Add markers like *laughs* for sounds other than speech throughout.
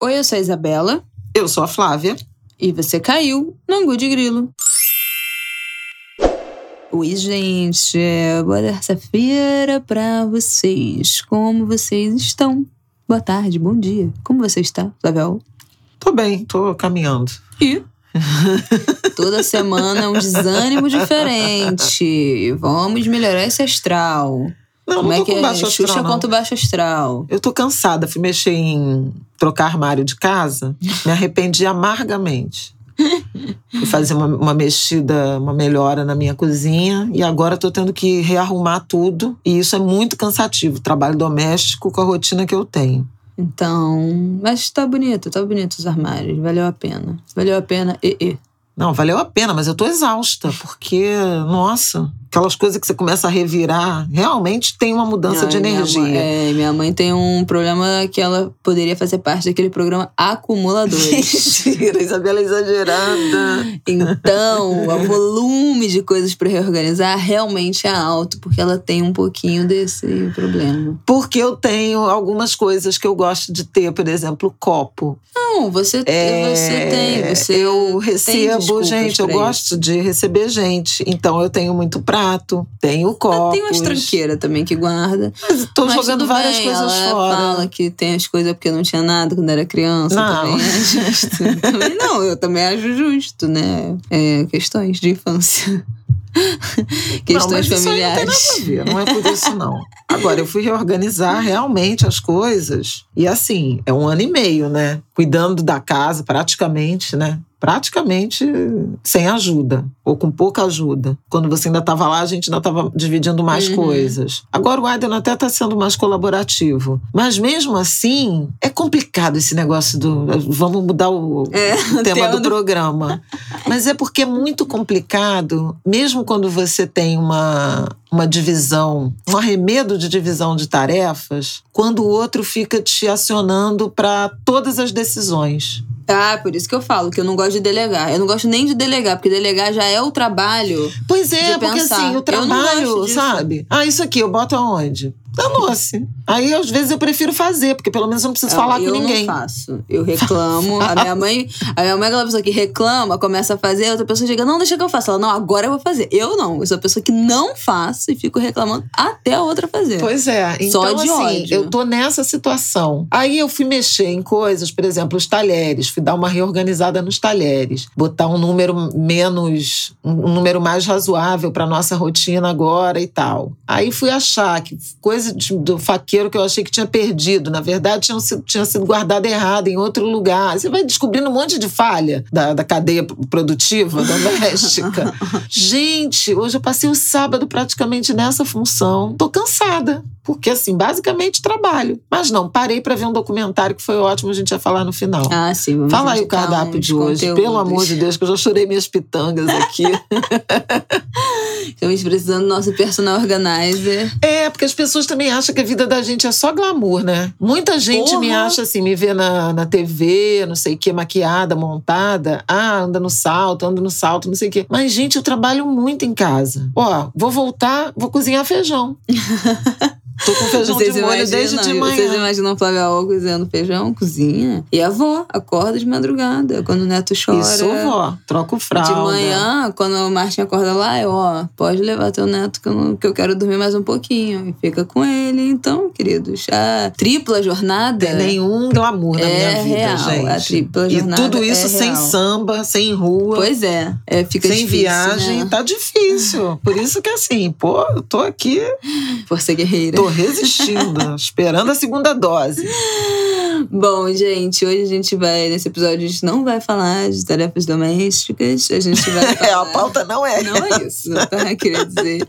Oi, eu sou a Isabela. Eu sou a Flávia. E você caiu no Angu de Grilo. Oi, gente. Boa terça-feira pra vocês. Como vocês estão? Boa tarde, bom dia. Como você está, Flavel? Tô bem, tô caminhando. E? Toda semana um desânimo diferente. Vamos melhorar esse astral. Não, Como não é tô que com é? baixo astral, Xuxa não. contra o baixo astral. Eu tô cansada, fui mexer em trocar armário de casa, me arrependi amargamente. Fui fazer uma, uma mexida, uma melhora na minha cozinha e agora tô tendo que rearrumar tudo. E isso é muito cansativo, trabalho doméstico com a rotina que eu tenho. Então, mas tá bonito, tá bonito os armários. Valeu a pena. Valeu a pena. E, e. Não, valeu a pena, mas eu tô exausta, porque, nossa, aquelas coisas que você começa a revirar, realmente tem uma mudança Ai, de minha energia. mãe- é, minha mãe tem um problema que ela poderia fazer parte daquele programa Acumuladores. *laughs* Mentira, Isabela é exagerada. então, o volume de coisas pra reorganizar realmente é alto, porque ela tem um pouquinho desse problema. Porque eu tenho algumas coisas que eu gosto de ter, por exemplo, copo. Não, você, É, você tem. Você eu recebo, gente, eu gosto de receber gente. Então eu tenho muito prato, tenho isso. copos. Ela tem umas tranqueiras também que guarda. Mas Tô Mas jogando várias bem, coisas ela fora. fala que tem as coisas porque não tinha nada quando era criança. Não. Também é justo. *laughs* também não, eu também acho justo, né? É, questões de infância. não, questões mas familiares. Não tem nada a ver, não é por isso não. Agora, eu fui reorganizar realmente as coisas. E assim, é um ano e meio, né? Cuidando da casa, praticamente, né? Praticamente sem ajuda, ou com pouca ajuda. Quando você ainda estava lá, a gente ainda estava dividindo mais Uhum. coisas. Agora o Aiden até está sendo mais colaborativo. Mas mesmo assim, é complicado esse negócio do. Vamos mudar o, É, *laughs* tema do- programa. Mas é porque é muito complicado, mesmo quando você tem uma, uma divisão, um arremedo de divisão de tarefas, quando o outro fica te acionando para todas as decisões. Ah, por isso que eu falo que eu não gosto de delegar. Eu não gosto nem de delegar, porque delegar já é o trabalho. Pois é, porque pensar. assim, o trabalho, sabe? Ah, isso aqui eu boto aonde? Danou-se. Aí, às vezes, eu prefiro fazer, porque pelo menos eu não preciso falar eu com ninguém. não faço. Eu reclamo. a minha mãe, a minha mãe é aquela pessoa que reclama, começa a fazer, a outra pessoa chega, não, deixa que eu faça. Ela, não, agora eu vou fazer. Eu não. Eu sou a pessoa que não faço e fico reclamando até a outra fazer. Pois é. Então, Só de assim, ódio. eu tô nessa situação. Aí eu fui mexer em coisas, por exemplo, os talheres. Fui dar uma reorganizada nos talheres. Botar um número menos... Um número mais razoável pra nossa rotina agora e tal. Aí fui achar que coisa de- do faqueiro que eu achei que tinha perdido. Na verdade, tinha sido, tinha sido guardada errada em outro lugar. Você vai descobrindo um monte de falha da, da cadeia produtiva *laughs* doméstica. Gente, hoje eu passei o sábado praticamente nessa função. Tô cansada, porque assim, basicamente trabalho. Mas não, parei pra ver um documentário que foi ótimo, a gente ia falar no final. Ah, sim. Vamos Fala aí o cardápio de hoje, conteúdos. pelo amor de Deus, que eu já chorei minhas pitangas aqui. *laughs* Estamos precisando do nosso personal organizer. é, porque as pessoas também acham que a vida da gente é só glamour, né? Muita gente me Porra! acha assim, me vê na, na TV, não sei o que, maquiada, montada. Ah, anda no salto, anda no salto, não sei o quê. Mas, gente, eu trabalho muito em casa. Ó, vou voltar, vou cozinhar feijão. *laughs* Tô com feijão Vocês de molho desde de imaginam, vocês manhã. imaginam Flávia Al cozinhando feijão, cozinha. E a avó acorda de madrugada, quando o neto chora. Isso, vó. Troco fralda. De manhã, quando o Martin acorda lá, eu, ó, pode levar teu neto que eu, não- que eu quero dormir mais um pouquinho. E fica com ele. Então, queridos, a tripla jornada. Tem nenhum glamour na É minha vida, real, gente. a tripla e jornada tudo é isso sem real. samba, sem rua. Pois é, é fica sem difícil, viagem, né? tá difícil. Por isso que assim, pô, eu tô aqui, Força guerreira. tô resistindo, *laughs* esperando a segunda dose. Bom, gente, hoje a gente vai, nesse episódio, a gente não vai falar de tarefas domésticas. A gente vai *laughs* É, falar... a pauta não é. Não é isso, tá? Queria dizer.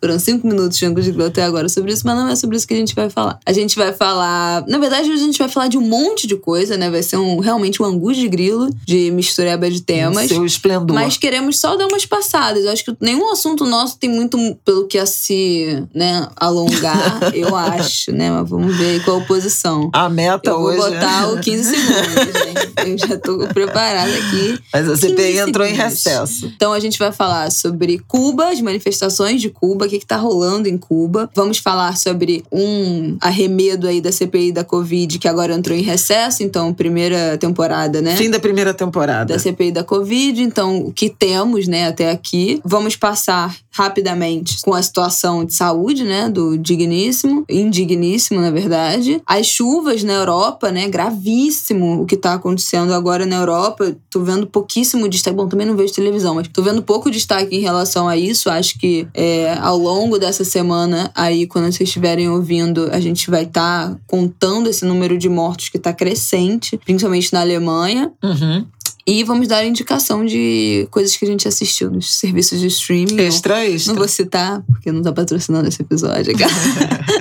Foram cinco minutos de Grilo até agora sobre isso, mas não é sobre isso que a gente vai falar. A gente vai falar. Na verdade, hoje a gente vai falar de um monte de coisa, né? Vai ser um, realmente um Angus de Grilo, de mistureba de temas. Seu esplendor. Mas queremos só dar umas passadas. Eu acho que nenhum assunto nosso tem muito pelo que a se né, alongar. Eu acho, né? Mas vamos ver qual a posição. A meta eu hoje. Vou botar o 15 segundos, gente. Eu já tô preparada aqui. Mas a CPI entrou segundos. em recesso. Então a gente vai falar sobre Cuba, as manifestações de Cuba, o que, que tá rolando em Cuba. Vamos falar sobre um arremedo aí da CPI da Covid, que agora entrou em recesso, então, primeira temporada, né? Fim da primeira temporada. Da CPI da Covid, então, o que temos, né, até aqui. Vamos passar rapidamente com a situação de saúde, né, do digníssimo, indigníssimo, na verdade. As chuvas na Europa, né, gravíssimo o que tá acontecendo agora na Europa. Tô vendo pouquíssimo destaque. Bom, também não vejo televisão, mas tô vendo pouco destaque em relação a isso. Acho que é, ao longo dessa semana, aí, quando vocês estiverem ouvindo, a gente vai estar tá contando esse número de mortos que tá crescente, principalmente na Alemanha. Uhum. E vamos dar indicação de coisas que a gente assistiu nos serviços de streaming. Extra, extra. Não vou citar, porque não tá patrocinando esse episódio, cara.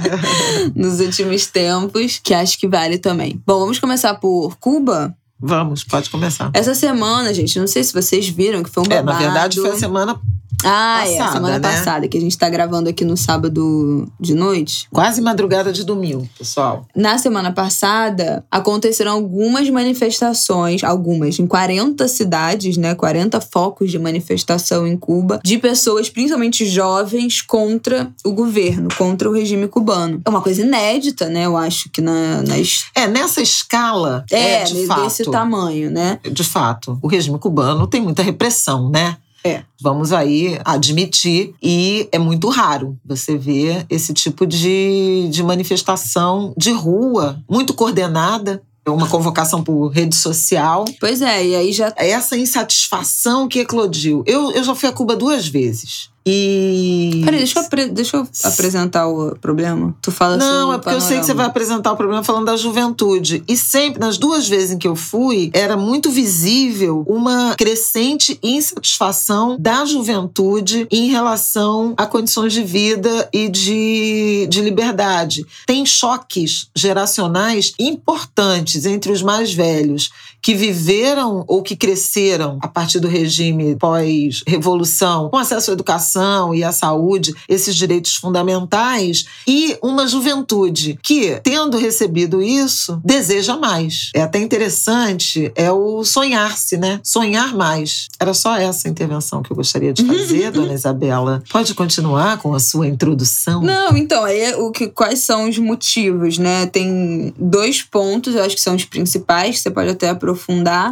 *laughs* nos últimos tempos, que acho que vale também. Bom, vamos começar por Cuba. Vamos, pode começar. Essa semana, gente, não sei se vocês viram que foi um babado. É, na verdade, foi a semana ah, passada, é, semana né? passada, que a gente tá gravando aqui no sábado de noite. Quase madrugada de domingo, pessoal. Na semana passada, aconteceram algumas manifestações, algumas, em 40 cidades, né? 40 focos de manifestação em Cuba, de pessoas, principalmente jovens, contra o governo, contra o regime cubano. É uma coisa inédita, né? Eu acho que na, nas. É, nessa escala, É, é, de fato. desse tamanho, né? De fato, o regime cubano tem muita repressão, né? É. Vamos aí admitir. E é muito raro você ver esse tipo de, de manifestação de rua, muito coordenada. É uma convocação por rede social. Pois é, e aí já. Essa insatisfação que eclodiu. Eu, eu já fui a Cuba duas vezes. E. Peraí, deixa eu, apre- deixa eu apresentar o problema. Tu fala assim. Não, o é porque eu sei que você vai panorama. apresentar o problema falando da juventude. E sempre, nas duas vezes em que eu fui, era muito visível uma crescente insatisfação da juventude em relação a condições de vida e de, de liberdade. Tem choques geracionais importantes entre os mais velhos que viveram ou que cresceram a partir do regime pós-revolução, com acesso à educação e à saúde, esses direitos fundamentais, e uma juventude que, tendo recebido isso, deseja mais. É até interessante, é o sonhar-se, né? Sonhar mais. Era só essa intervenção que eu gostaria de fazer, *laughs* dona Isabela. Pode continuar com a sua introdução? Não, então, aí é o que, quais são os motivos, né? Tem dois pontos, eu acho que são os principais, você pode até aprofundar.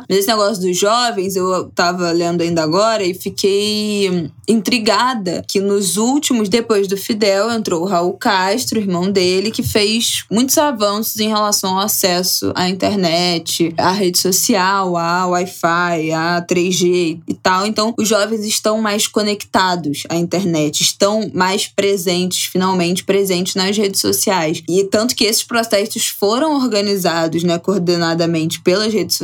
Mas esse negócio dos jovens, eu tava lendo ainda agora e fiquei intrigada que nos últimos, depois do Fidel, entrou o Raul Castro, irmão dele, que fez muitos avanços em relação ao acesso à internet, à rede social, à Wi-Fi, à 3G e tal. Então, os jovens estão mais conectados à internet, estão mais presentes, finalmente presentes nas redes sociais. E tanto que esses protestos foram organizados, né, coordenadamente pelas redes sociais,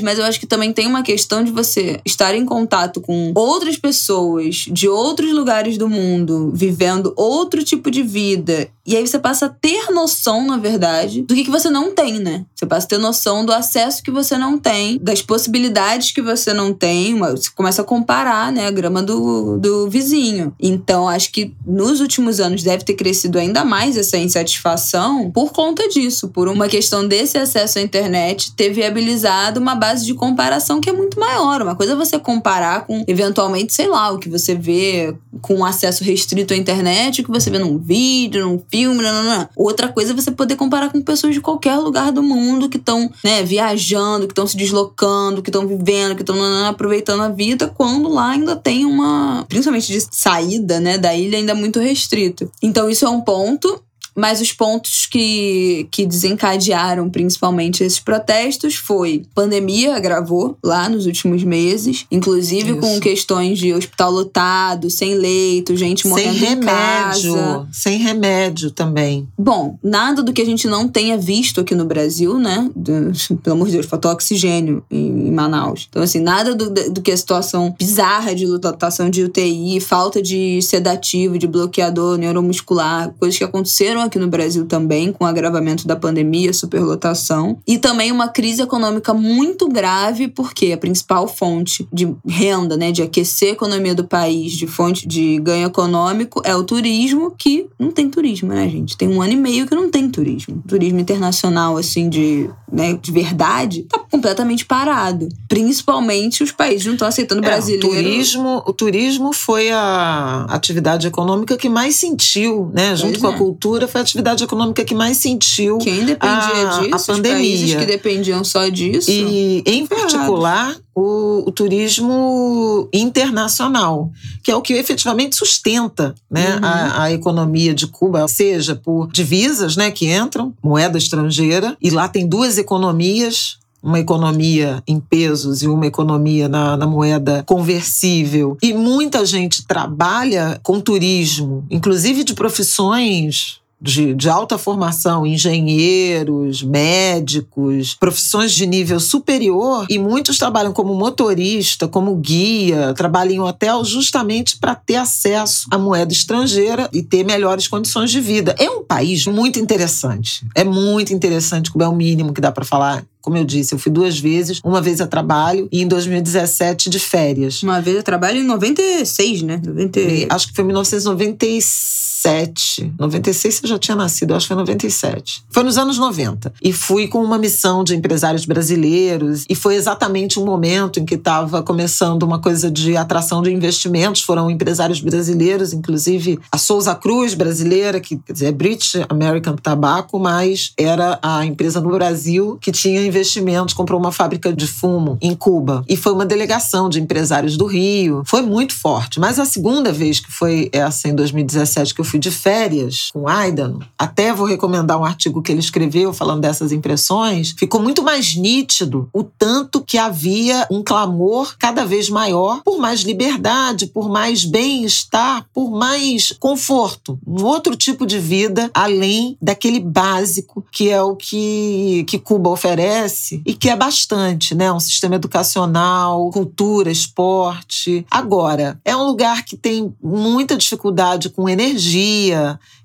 mas eu acho que também tem uma questão de você estar em contato com outras pessoas de outros lugares do mundo, vivendo outro tipo de vida. E aí você passa a ter noção, na verdade, do que, que você não tem, né? Você passa a ter noção do acesso que você não tem, das possibilidades que você não tem. Você começa a comparar, né, a grama do, do vizinho. Então, acho que nos últimos anos deve ter crescido ainda mais essa insatisfação por conta disso, por uma questão desse acesso à internet ter viabilizado uma base de comparação que é muito maior. Uma coisa é você comparar com, eventualmente, sei lá, o que você vê com acesso restrito à internet, o que você vê num vídeo, num filme, não. Outra coisa é você poder comparar com pessoas de qualquer lugar do mundo que estão, né, viajando, que estão se deslocando, que estão vivendo, que estão aproveitando a vida, quando lá ainda tem uma, principalmente de saída, né, da ilha ainda muito restrito. Então isso é um ponto. Mas os pontos que, que desencadearam principalmente esses protestos foi pandemia agravou lá nos últimos meses, inclusive Isso. com questões de hospital lotado, sem leito, gente Sem morrendo em remédio. casa. Sem remédio também. Bom, nada do que a gente não tenha visto aqui no Brasil, né? Do- pelo amor de Deus, faltou oxigênio em, em Manaus. Então, assim, nada do, do que a situação bizarra de lotação de UTI, falta de sedativo, de bloqueador neuromuscular, coisas que aconteceram aqui no Brasil também, com o agravamento da pandemia, superlotação, e também uma crise econômica muito grave, porque a principal fonte de renda, né, de aquecer a economia do país, de fonte de ganho econômico, é o turismo, que não tem turismo, né, gente? Tem um ano e meio que não tem turismo. Turismo internacional, assim, de, né, de verdade, tá completamente parado. Principalmente os países não estão aceitando é, brasileiros. O turismo, o turismo foi a atividade econômica que mais sentiu, né? Junto pois com é. a cultura, foi a atividade econômica que mais sentiu. Quem dependia a, disso? A pandemia. Que dependiam só disso. E, em particular, o, o, turismo internacional, que é o que efetivamente sustenta né, uhum. a, a, economia de Cuba, seja por divisas né, que entram, moeda estrangeira, e lá tem duas economias. Uma economia em pesos e uma economia na, na moeda conversível. E muita gente trabalha com turismo, inclusive de profissões de, de, alta formação, engenheiros, médicos, profissões de nível superior, e muitos trabalham como motorista, como guia, trabalham em hotel justamente para ter acesso à moeda estrangeira e ter melhores condições de vida. É um país muito interessante. É muito interessante, como é o mínimo que dá para falar como eu disse, eu fui duas vezes, uma vez a trabalho e em 2017 de férias. Uma vez a trabalho em 96, né? 90... Acho que foi 1996. 97. 96 eu já tinha nascido, acho que foi 97. Foi nos anos 90. E fui com uma missão de empresários brasileiros. E foi exatamente um momento em que estava começando uma coisa de atração de investimentos. Foram empresários brasileiros, inclusive a Souza Cruz, brasileira, que quer dizer, é British American Tobacco, mas era a empresa no Brasil que tinha investimentos, comprou uma fábrica de fumo em Cuba. E foi uma delegação de empresários do Rio. Foi muito forte. Mas a segunda vez que foi essa, em 2017, que eu fui de férias com Aidan, até vou recomendar um artigo que ele escreveu falando dessas impressões, ficou muito mais nítido o tanto que havia um clamor cada vez maior por mais liberdade, por mais bem-estar, por mais conforto, um outro tipo de vida além daquele básico que é o que, que Cuba oferece e que é bastante, né? Um sistema educacional, cultura, esporte. Agora, é um lugar que tem muita dificuldade com energia,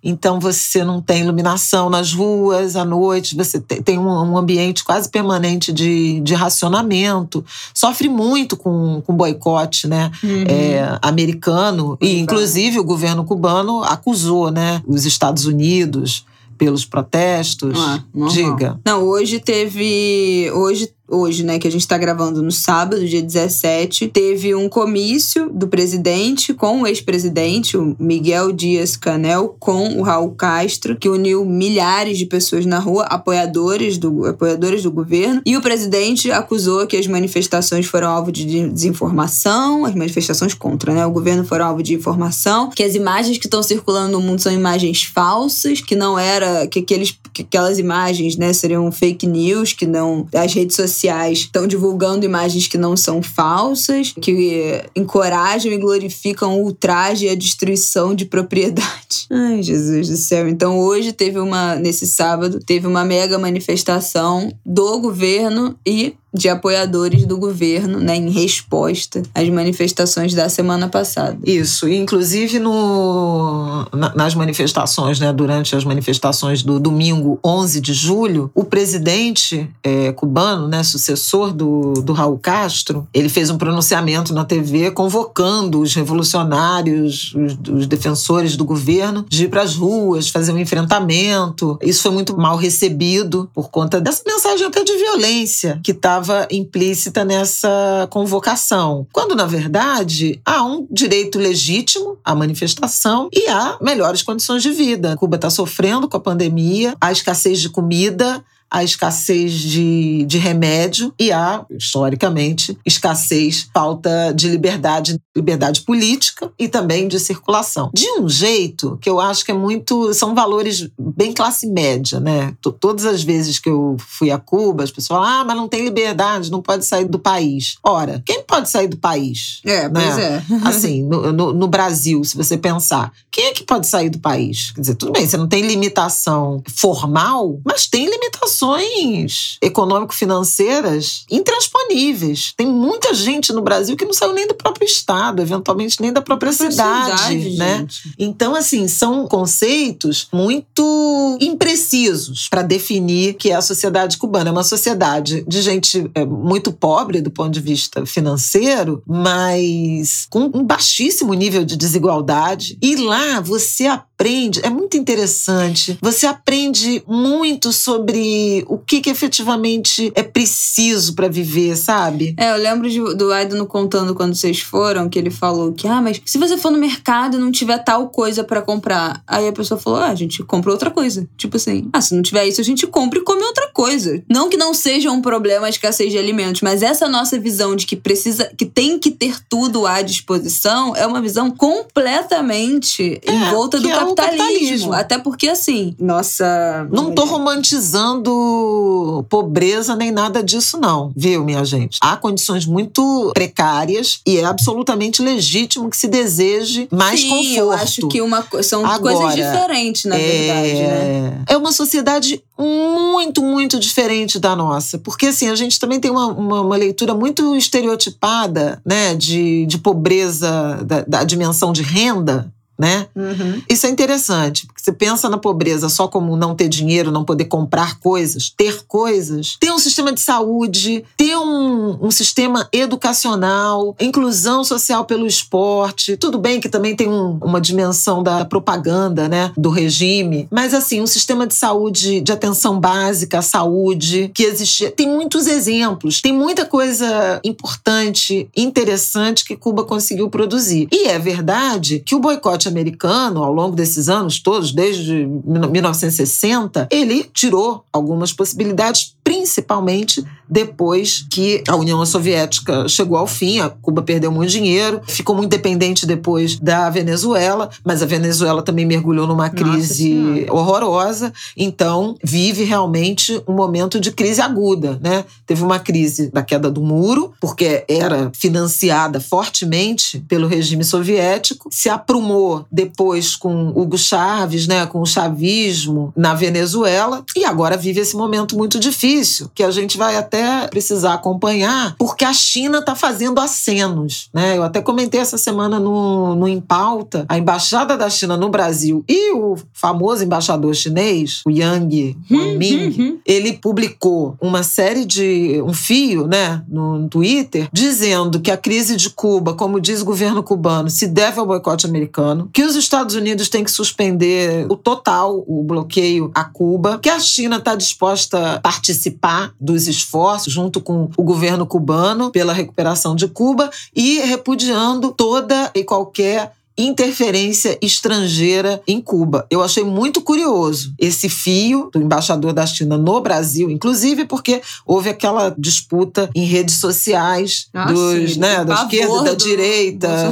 então você não tem iluminação nas ruas à noite, você tem um ambiente quase permanente de, de racionamento, sofre muito com, com boicote né, uhum. é, americano, e inclusive o governo cubano acusou né, os Estados Unidos pelos protestos? Ah, Diga. Não, hoje teve. Hoje hoje, né, que a gente está gravando no sábado, dia 17, teve um comício do presidente com o ex-presidente, o Miguel Dias Canel, com o Raul Castro, que uniu milhares de pessoas na rua, apoiadores do, apoiadores do governo, e o presidente acusou que as manifestações foram alvo de desinformação, as manifestações contra, né, o governo foram alvo de informação, que as imagens que estão circulando no mundo são imagens falsas, que não era, que aqueles, que aquelas imagens, né, seriam fake news, que não, as redes sociais sociais estão divulgando imagens que não são falsas, que encorajam e glorificam o ultraje e a destruição de propriedade. *laughs* Ai, Jesus do céu. Então hoje teve uma, nesse sábado, teve uma mega manifestação do governo e de apoiadores do governo, né, em resposta às manifestações da semana passada. Isso, inclusive no, nas manifestações, né, durante as manifestações do domingo 11 de julho, o presidente é, cubano, né, sucessor do, do Raul Castro, ele fez um pronunciamento na TV convocando os revolucionários, os, os defensores do governo, de ir para as ruas, fazer um enfrentamento. Isso foi muito mal recebido por conta dessa mensagem até de violência que estava estava implícita nessa convocação. Quando, na verdade, há um direito legítimo à manifestação e há melhores condições de vida. Cuba está sofrendo com a pandemia, a escassez de comida, a escassez de, de remédio e há, historicamente, escassez, falta de liberdade, liberdade política e também de circulação. De um jeito que eu acho que é muito. são valores bem classe média, né? Todas as vezes que eu fui a Cuba, as pessoas falam: ah, mas não tem liberdade, não pode sair do país. Ora, quem pode sair do país? É, pois né? é. *laughs* assim, no, no, no Brasil, se você pensar, quem é que pode sair do país? Quer dizer, tudo bem, você não tem limitação formal, mas tem limitação dimensões econômico-financeiras intransponíveis. Tem muita gente no Brasil que não saiu nem do próprio estado, eventualmente nem da própria, própria cidade, cidade, né? Então, assim, são conceitos muito imprecisos para definir que é a sociedade cubana. É uma sociedade de gente é, muito pobre do ponto de vista financeiro, mas com um baixíssimo nível de desigualdade. E lá você aprende, é muito interessante, você aprende muito sobre o que, que efetivamente é preciso para viver, sabe? É, eu lembro de, do Aidano contando quando vocês foram, que ele falou que, ah, mas se você for no mercado e não tiver tal coisa para comprar, aí a pessoa falou, ah, a gente compra outra coisa. Tipo assim, ah, se não tiver isso, a gente compra e come outra coisa. Não que não seja um problema a escassez de alimentos, mas essa nossa visão de que precisa, que tem que ter tudo à disposição, é uma visão completamente é, envolta do capitalismo. É capitalismo. Até porque, assim, nossa. Não tô romantizando pobreza nem nada disso, não, viu, minha gente? Há condições muito precárias e é absolutamente legítimo que se deseje mais Sim, conforto. Eu acho que uma, são Agora, coisas diferentes, na é... verdade, né? É uma sociedade muito, muito diferente da nossa. Porque, assim, a gente também tem uma, uma, uma leitura muito estereotipada, né, de, de pobreza, da, da dimensão de renda, né? Uhum. Isso é interessante, porque você pensa na pobreza só como não ter dinheiro, não poder comprar coisas, ter coisas, ter um sistema de saúde, ter um, um sistema educacional, inclusão social pelo esporte. Tudo bem que também tem um, uma dimensão da propaganda, né, do regime, mas assim, um sistema de saúde, de atenção básica, saúde, que existia. Tem muitos exemplos, tem muita coisa importante, interessante que Cuba conseguiu produzir. E é verdade que o boicote americano, ao longo desses anos todos, desde 1960, ele tirou algumas possibilidades, principalmente depois que a União Soviética chegou ao fim, a Cuba perdeu muito dinheiro, ficou muito dependente depois da Venezuela, mas a Venezuela também mergulhou numa crise horrorosa, então vive realmente um momento de crise aguda, né? Teve uma crise da queda do muro, porque era financiada fortemente pelo regime soviético, se aprumou depois com Hugo Chávez, né, com o chavismo na Venezuela, e agora vive esse momento muito difícil, que a gente vai até precisar acompanhar, porque a China está fazendo acenos. Né? Eu até comentei essa semana no, no Em Pauta, a embaixada da China no Brasil e o famoso embaixador chinês, o Yang Wanming, uhum, uhum. ele publicou uma série de um fio, né, no Twitter, dizendo que a crise de Cuba, como diz o governo cubano, se deve ao boicote americano, que os Estados Unidos têm que suspender o total o bloqueio a Cuba, que a China está disposta a participar dos esforços junto com o governo cubano pela recuperação de Cuba e repudiando toda e qualquer interferência estrangeira em Cuba. Eu achei muito curioso esse fio do embaixador da China no Brasil, inclusive porque houve aquela disputa em redes sociais ah, dos, sim, né, da esquerda, da direita. Da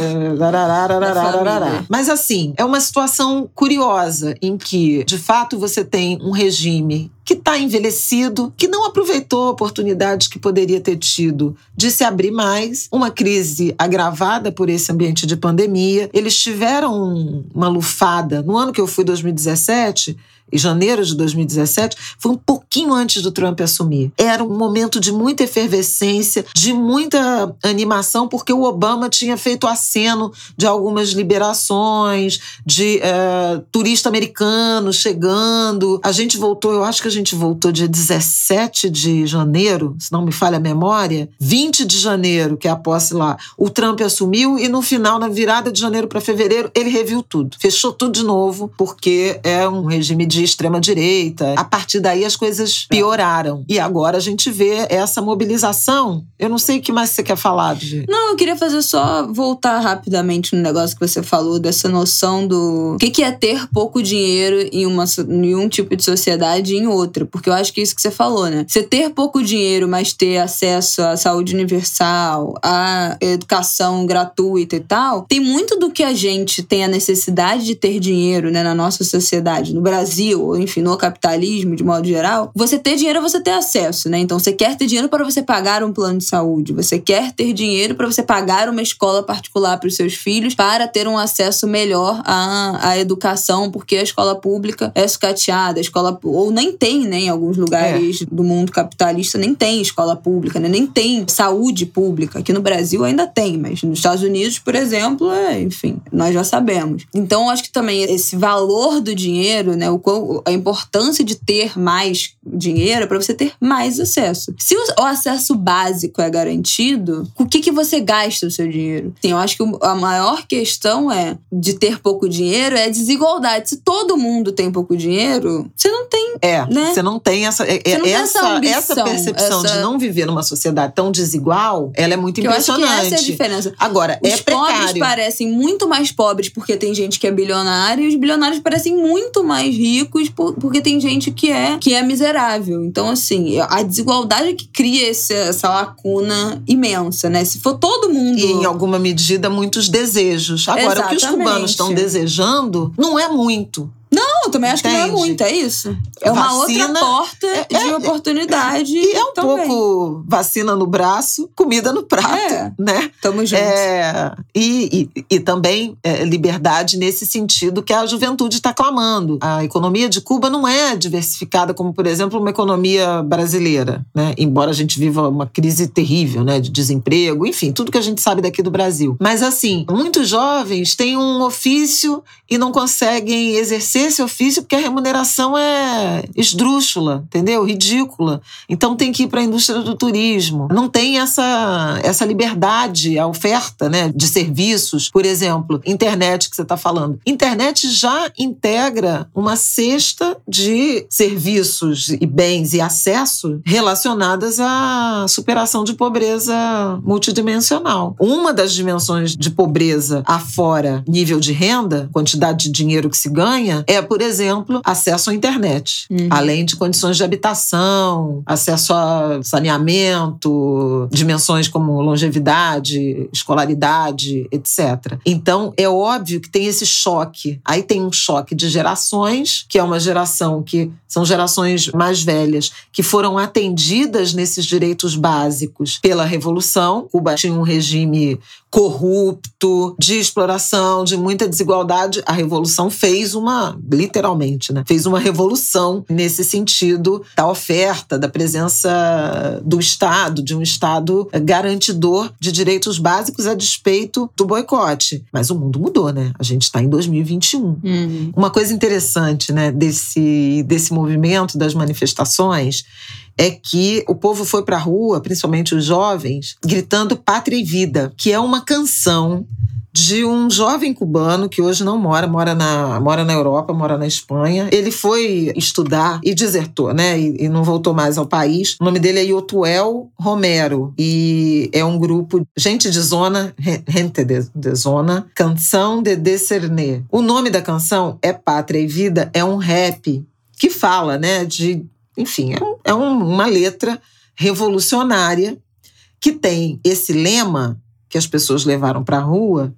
Mas assim, é uma situação curiosa em que, de fato, você tem um regime que está envelhecido, que não aproveitou oportunidades que poderia ter tido de se abrir mais, uma crise agravada por esse ambiente de pandemia. Eles tiveram uma lufada. No ano que eu fui, 2017, em janeiro de 2017, foi um pouquinho antes do Trump assumir. Era um momento de muita efervescência, de muita animação, porque o Obama tinha feito aceno de algumas liberações, de é, turista americano chegando. A gente voltou, eu acho que a gente voltou dia 17 de janeiro, se não me falha a memória, 20 de janeiro, que é a posse lá. O Trump assumiu e no final, na virada de janeiro para fevereiro, ele reviu tudo. Fechou tudo de novo, porque é um regime de de extrema-direita. A partir daí as coisas pioraram. E agora a gente vê essa mobilização. Eu não sei o que mais você quer falar, de. Não, eu queria fazer só voltar rapidamente no negócio que você falou, dessa noção do o que, é ter pouco dinheiro em, uma, em um tipo de sociedade e em outra. Porque eu acho que é isso que você falou, né? Você ter pouco dinheiro, mas ter acesso à saúde universal, à educação gratuita e tal, tem muito do que a gente tem a necessidade de ter dinheiro né, na nossa sociedade. No Brasil, Ou enfim, no capitalismo de modo geral, você ter dinheiro é você ter acesso, né? Então você quer ter dinheiro para você pagar um plano de saúde, você quer ter dinheiro para você pagar uma escola particular para os seus filhos, para ter um acesso melhor à, à educação, porque a escola pública é sucateada, a escola ou nem tem, né, em alguns lugares é. do mundo capitalista nem tem escola pública, né? Nem tem saúde pública. Aqui no Brasil ainda tem, mas nos Estados Unidos, por exemplo, é, enfim, nós já sabemos. Então, acho que também esse valor do dinheiro, né, o, a importância de ter mais dinheiro é para você ter mais acesso. Se o, acesso básico é garantido, o que, que você gasta o seu dinheiro? Sim, eu acho que a maior questão é de ter pouco dinheiro é desigualdade. Se todo mundo tem pouco dinheiro, você não tem. É, né? você não tem essa. É, não essa, essa, essa, percepção essa... de não viver numa sociedade tão desigual, ela é muito impressionante. Eu acho que essa é a diferença. Agora, os é pobres parecem muito mais pobres porque tem gente que é bilionária, e os bilionários parecem muito mais ricos porque tem gente que é que é miserável. Então, assim, a desigualdade que cria esse, essa lacuna imensa, né? Se for todo mundo. E, em alguma medida, muitos desejos. Agora, Exatamente. o que os cubanos estão desejando não é muito. Eu também acho Entende? que não é muito, é isso. É uma vacina, outra porta é, de é, oportunidade. E é um também. pouco vacina no braço, comida no prato, é, né? Tamo junto. É, e, e, e, também é, liberdade nesse sentido que a juventude está clamando. A economia de Cuba não é diversificada como, por exemplo, uma economia brasileira, né? Embora a gente viva uma crise terrível, né? De desemprego, enfim, tudo que a gente sabe daqui do Brasil. Mas assim, muitos jovens têm um ofício e não conseguem exercer esse ofício porque a remuneração é esdrúxula, entendeu? Ridícula. Então tem que ir para a indústria do turismo. Não tem essa, essa liberdade, a oferta né, de serviços. Por exemplo, internet que você está falando. Internet já integra uma cesta de serviços e bens e acesso relacionadas à superação de pobreza multidimensional. Uma das dimensões de pobreza afora nível de renda, quantidade de dinheiro que se ganha, é, por exemplo, acesso à internet, uhum. além de condições de habitação, acesso a saneamento, dimensões como longevidade, escolaridade, etc. Então, é óbvio que tem esse choque. Aí tem um choque de gerações, que é uma geração que são gerações mais velhas, que foram atendidas nesses direitos básicos pela Revolução. Cuba tinha um regime corrupto, de exploração, de muita desigualdade. A Revolução fez uma literalmente, né? Fez uma revolução nesse sentido da oferta, da presença do Estado, de um Estado garantidor de direitos básicos a despeito do boicote. Mas o mundo mudou, né? A gente está em 2021. Uhum. Uma coisa interessante, né, desse, desse movimento das manifestações é que o povo foi para a rua, principalmente os jovens, gritando Pátria e Vida, que é uma canção de um jovem cubano que hoje não mora, mora na, mora na Europa, mora na Espanha. Ele foi estudar e desertou, né? E, e não voltou mais ao país. O nome dele é Yotuel Romero e é um grupo, gente de zona, gente de, de zona, Canção de Discernir. O nome da canção é Pátria e Vida, é um rap que fala, né, de, enfim, é, é um, uma letra revolucionária que tem esse lema que as pessoas levaram para a rua,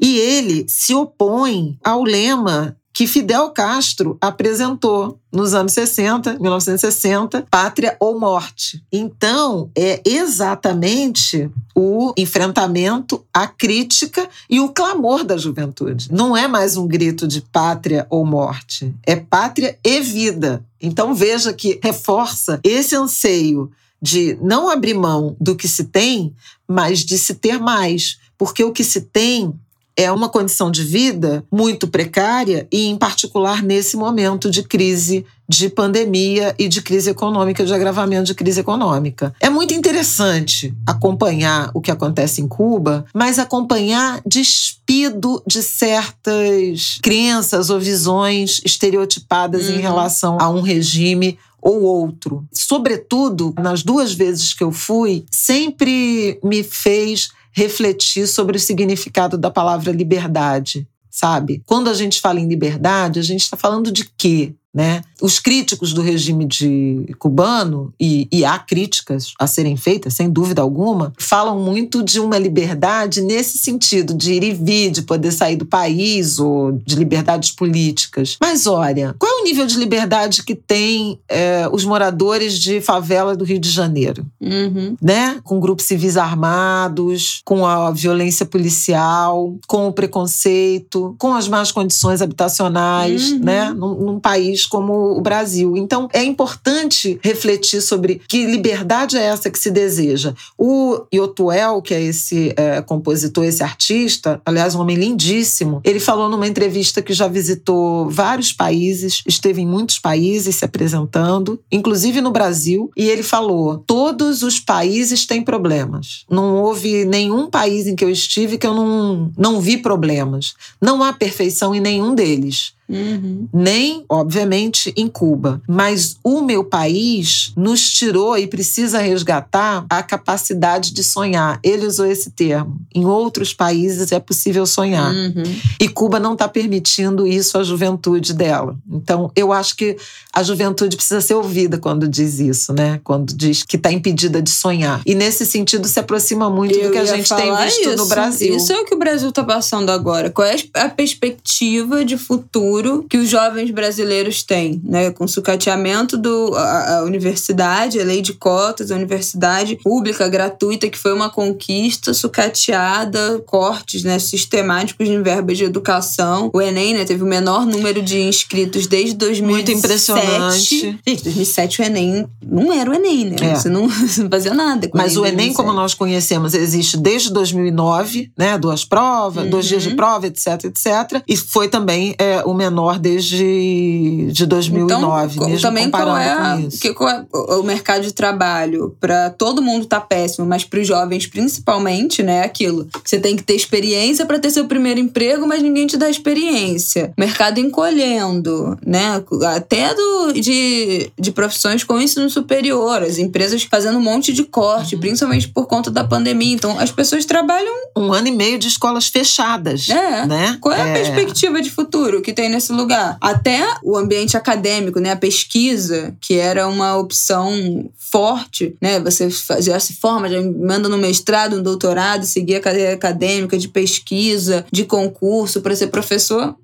e ele se opõe ao lema que Fidel Castro apresentou nos anos 60, 1960, pátria ou morte. Então, é exatamente o enfrentamento, a crítica e o clamor da juventude. Não é mais um grito de pátria ou morte, é pátria e vida. Então, veja que reforça esse anseio de não abrir mão do que se tem, mas de se ter mais. Porque o que se tem é uma condição de vida muito precária e, em particular, nesse momento de crise de pandemia e de crise econômica, de agravamento de crise econômica. É muito interessante acompanhar o que acontece em Cuba, mas acompanhar despido de certas crenças ou visões estereotipadas uhum. em relação a um regime ou outro. Sobretudo, nas duas vezes que eu fui, sempre me fez refletir sobre o significado da palavra liberdade, sabe? Quando a gente fala em liberdade, a gente está falando de quê? Né? Os críticos do regime de cubano, e, e há críticas a serem feitas, sem dúvida alguma, falam muito de uma liberdade nesse sentido, de ir e vir, de poder sair do país, ou de liberdades políticas. Mas olha, qual é o nível de liberdade que tem é, os moradores de favela do Rio de Janeiro? Uhum. Né? Com grupos civis armados, com a violência policial, com o preconceito, com as más condições habitacionais, Uhum. né? Num, num país como o Brasil. Então, é importante refletir sobre que liberdade é essa que se deseja. O Yotuel, que é esse é, compositor, esse artista, aliás, um homem lindíssimo, ele falou numa entrevista que já visitou vários países, esteve em muitos países se apresentando, inclusive no Brasil, e ele falou: todos os países têm problemas. Não houve nenhum país em que eu estive que eu não, não vi problemas. Não há perfeição em nenhum deles Uhum. nem, obviamente, em Cuba. Mas o meu país nos tirou e precisa resgatar a capacidade de sonhar. Ele usou esse termo. Em outros países é possível sonhar. Uhum. E Cuba não está permitindo isso à juventude dela. Então, eu acho que a juventude precisa ser ouvida quando diz isso, né? Quando diz que está impedida de sonhar. E nesse sentido se aproxima muito Eu do que a gente tem visto no isso. Brasil. Isso é o que o Brasil está passando agora. Qual é a perspectiva de futuro que os jovens brasileiros têm, né? Com o sucateamento do a, a universidade, a lei de cotas, a universidade pública gratuita que foi uma conquista sucateada, cortes, né, sistemáticos em verbas de educação. O ENEM, né, teve o menor número de inscritos desde 2007. Muito impressionante. Gente, 2007 o ENEM não era o ENEM, né? É. Você, não, *laughs* você não fazia nada com Mas o Enem, 2007. como nós conhecemos, existe desde 2009, né? Duas provas, dois Uhum. dias de prova, etc, etc. E foi também é, o menor desde de 2009, então, mesmo também qual é, a- com isso. que, qual é o mercado de trabalho para todo mundo tá péssimo, mas para os jovens principalmente, né, é aquilo. Você tem que ter experiência para ter seu primeiro emprego, mas ninguém te dá experiência. Mercado encolhendo, né, até do, de, de profissões com ensino superior, as empresas fazendo um monte de corte, principalmente por conta da pandemia. Então, as pessoas trabalham Um ano e meio de escolas fechadas, É. né? Qual é a É. perspectiva de futuro que tem nesse lugar? Até o ambiente acadêmico, né? A pesquisa, que era uma opção forte, né? Você já se forma, já manda no mestrado, no doutorado, seguir a carreira acadêmica de pesquisa, de concurso para ser professor.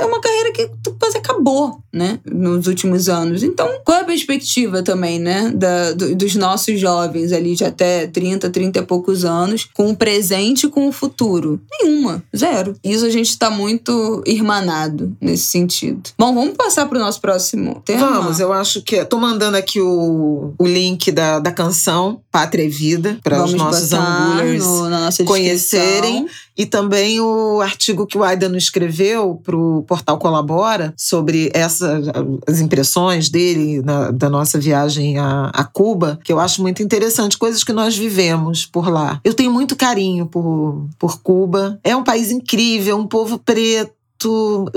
É uma carreira que quase acabou, né? Nos últimos anos. Então, qual é a perspectiva também, né? Da, do- dos nossos jovens ali de até 30, 30 e poucos anos, com o presente e com o futuro? Nenhuma. Zero. Isso a gente tá muito irmanado nesse sentido. Bom, vamos passar pro nosso próximo tema? Vamos, eu acho que. Tô mandando aqui o, o link da, da canção Pátria e Vida para os nossos angulers no- conhecerem. descrição. E também o artigo que o Aidano escreveu para o portal Colabora sobre essa, as impressões dele na- da nossa viagem a, a Cuba, que eu acho muito interessante, coisas que nós vivemos por lá. Eu tenho muito carinho por, por Cuba. É um país incrível, um povo preto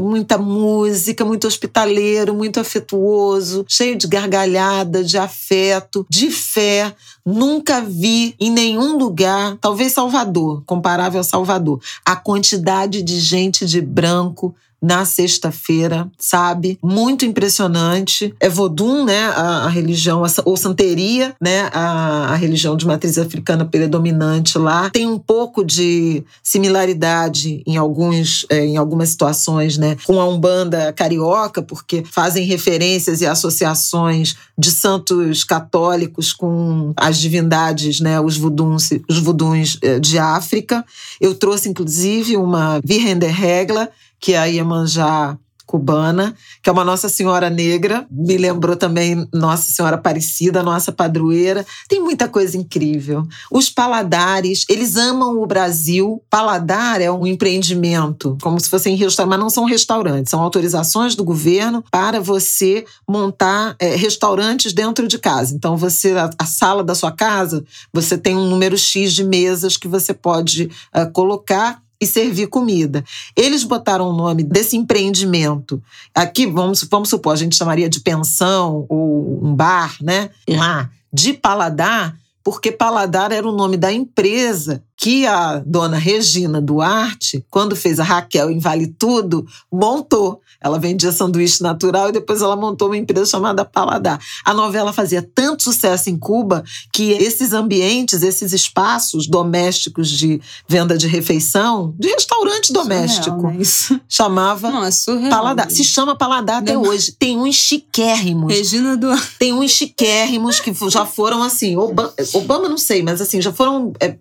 muita música, muito hospitaleiro, muito afetuoso, cheio de gargalhada, de afeto, de fé. Nunca vi em nenhum lugar, talvez Salvador, comparável a Salvador, a quantidade de gente de branco na sexta-feira, sabe? Muito impressionante. É Vodun, né? A, a religião, a, ou Santeria, né? A, a religião de matriz africana predominante lá. Tem um pouco de similaridade em, alguns, é, em algumas situações, né? Com a Umbanda carioca, porque fazem referências e associações de santos católicos com as divindades, né? Os voduns, os voduns eh, de África. Eu trouxe, inclusive, uma Virgen de Regla, que é a Iemanjá cubana, que é uma Nossa Senhora Negra, me lembrou também Nossa Senhora Aparecida, nossa padroeira. Tem muita coisa incrível. Os paladares, eles amam o Brasil. Paladar é um empreendimento, como se fossem restaurantes, mas não são restaurantes, são autorizações do governo para você montar é, restaurantes dentro de casa. Então, você, a, a, sala da sua casa, você tem um número X de mesas que você pode uh, colocar e servir comida. Eles botaram o nome desse empreendimento. Aqui, vamos, vamos supor, a gente chamaria de pensão ou um bar, né? Lá, de paladar, porque paladar era o nome da empresa que a dona Regina Duarte, quando fez a Raquel em Vale Tudo, montou. Ela vendia sanduíche natural e depois ela montou uma empresa chamada Paladar. A novela fazia tanto sucesso em Cuba que esses ambientes, esses espaços domésticos de venda de refeição, de restaurante doméstico, Surreal, né? Isso. chamava Não, é surreal. Paladar. Se chama Paladar até Não. hoje. Tem uns chiquérrimos. Regina Duarte. Tem uns chiquérrimos que já foram assim, Obama, Obama não sei, mas assim, já foram é,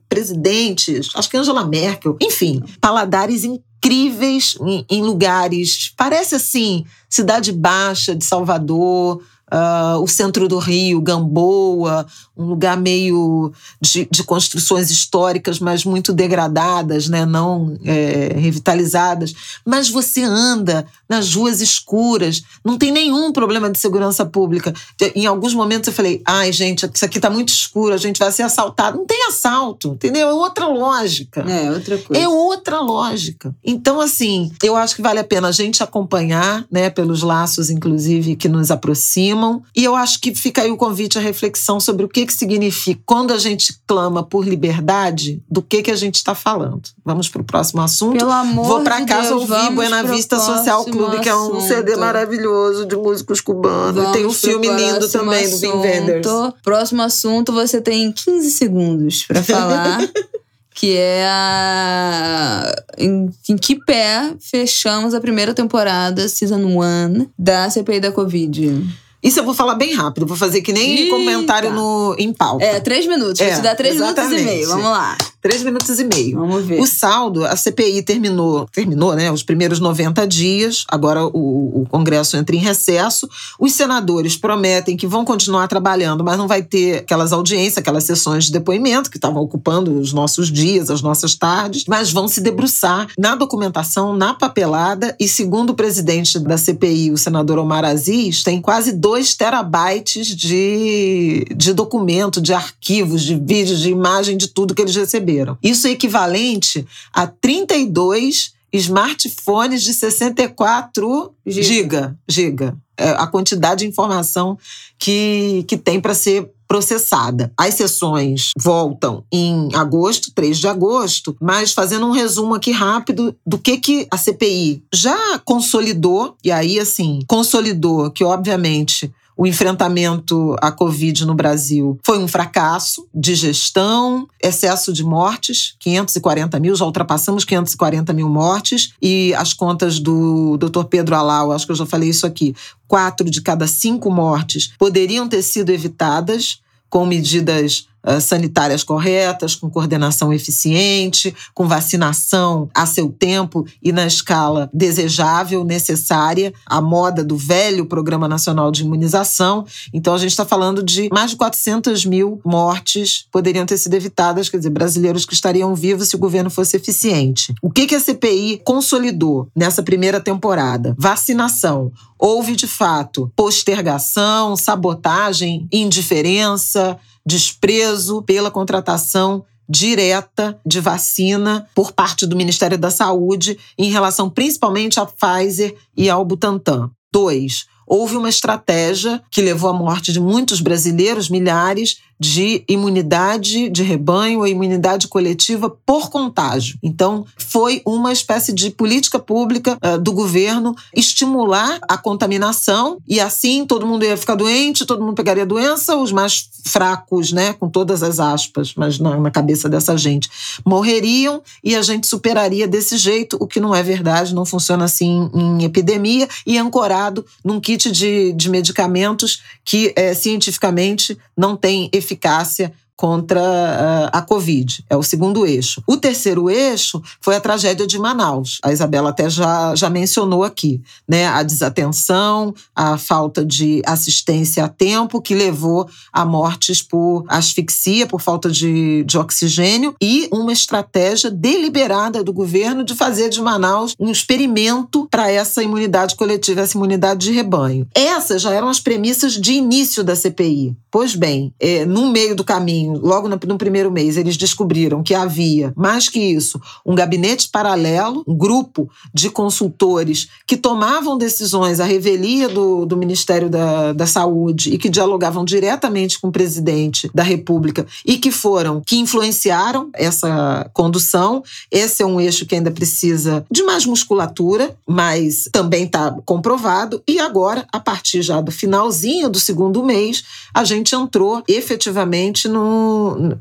acho que Angela Merkel, enfim, paladares incríveis em, em lugares, parece assim, Cidade Baixa de Salvador, ah, o centro do Rio, Gamboa, um lugar meio de, de construções históricas, mas muito degradadas, né? não é, revitalizadas. Mas você anda nas ruas escuras, não tem nenhum problema de segurança pública. Em alguns momentos eu falei, ai gente, isso aqui está muito escuro, a gente vai ser assaltado. Não tem assalto, entendeu? É outra lógica. É, outra coisa. É outra lógica. Então, assim, eu acho que vale a pena a gente acompanhar, né, pelos laços, inclusive, que nos aproximam. E eu acho que fica aí o convite à reflexão sobre o que, que significa quando a gente clama por liberdade, do que, que a gente está falando. Vamos para o próximo assunto. Pelo amor Vou para de casa Deus, ouvir Buena Vista Social Clube, que é um. CD maravilhoso de músicos cubanos. Vamos Tem um filme lindo também do Vin assunto. Wenders. Próximo assunto, você tem 15 segundos pra falar. *laughs* que é a. Em, em que pé fechamos a primeira temporada, Season 1, da CPI da Covid. Isso eu vou falar bem rápido, vou fazer que nem Eita. comentário no, em pauta. É, três minutos. Vou É, te dar três minutos e exatamente. meio. Vamos lá. Três minutos e meio. Vamos ver. O saldo, a CPI terminou, terminou, né? Os primeiros 90 dias. Agora o, o Congresso entra em recesso. Os senadores prometem que vão continuar trabalhando, mas não vai ter aquelas audiências, aquelas sessões de depoimento que estavam ocupando os nossos dias, as nossas tardes, mas vão se debruçar na documentação, na papelada. E segundo o presidente da CPI, o senador Omar Aziz, tem quase dois terabytes de, de documento, de arquivos, de vídeos, de imagem, de tudo que eles receberam. Isso é equivalente a 32 smartphones de 64 Giga. giga. giga. É a quantidade de informação que, que tem para ser processada. As sessões voltam em agosto, 3 de agosto, mas fazendo um resumo aqui rápido do que, que a CPI já consolidou, e aí, assim, consolidou que, obviamente, o enfrentamento à Covid no Brasil foi um fracasso de gestão, excesso de mortes, 540 mil, já ultrapassamos 540 mil mortes, e as contas do Dr. Pedro Alau, acho que eu já falei isso aqui, quatro de cada cinco mortes poderiam ter sido evitadas com medidas sanitárias corretas, com coordenação eficiente, com vacinação a seu tempo e na escala desejável, necessária, a moda do velho Programa Nacional de Imunização. Então, a gente está falando de mais de 400 mil mortes poderiam ter sido evitadas, quer dizer, brasileiros que estariam vivos se o governo fosse eficiente. O que, que a CPI consolidou nessa primeira temporada? Vacinação. Houve, de fato, postergação, sabotagem, indiferença, desprezo pela contratação direta de vacina por parte do Ministério da Saúde em relação principalmente à Pfizer e ao Butantan. Dois, houve uma estratégia que levou à morte de muitos brasileiros, milhares, de imunidade de rebanho ou imunidade coletiva por contágio. Então, foi uma espécie de política pública uh, do governo estimular a contaminação e assim todo mundo ia ficar doente, todo mundo pegaria doença, os mais fracos, né, com todas as aspas, mas na, na cabeça dessa gente, morreriam e a gente superaria desse jeito, o que não é verdade, não funciona assim em epidemia e ancorado num kit de, de medicamentos que é, cientificamente não tem eficácia contra uh, a Covid. É o segundo eixo. O terceiro eixo foi a tragédia de Manaus. A Isabela até já, já mencionou aqui, né? A desatenção, a falta de assistência a tempo, que levou a mortes por asfixia, por falta de, de oxigênio, e uma estratégia deliberada do governo de fazer de Manaus um experimento para essa imunidade coletiva, essa imunidade de rebanho. Essas já eram as premissas de início da CPI. Pois bem, é, no meio do caminho, assim, logo no, no primeiro mês, eles descobriram que havia, mais que isso, um gabinete paralelo, um grupo de consultores que tomavam decisões à revelia do, do Ministério da, da Saúde e que dialogavam diretamente com o presidente da República e que foram, que influenciaram essa condução. Esse é um eixo que ainda precisa de mais musculatura, mas também está comprovado. E agora, a partir já do finalzinho do segundo mês, a gente entrou efetivamente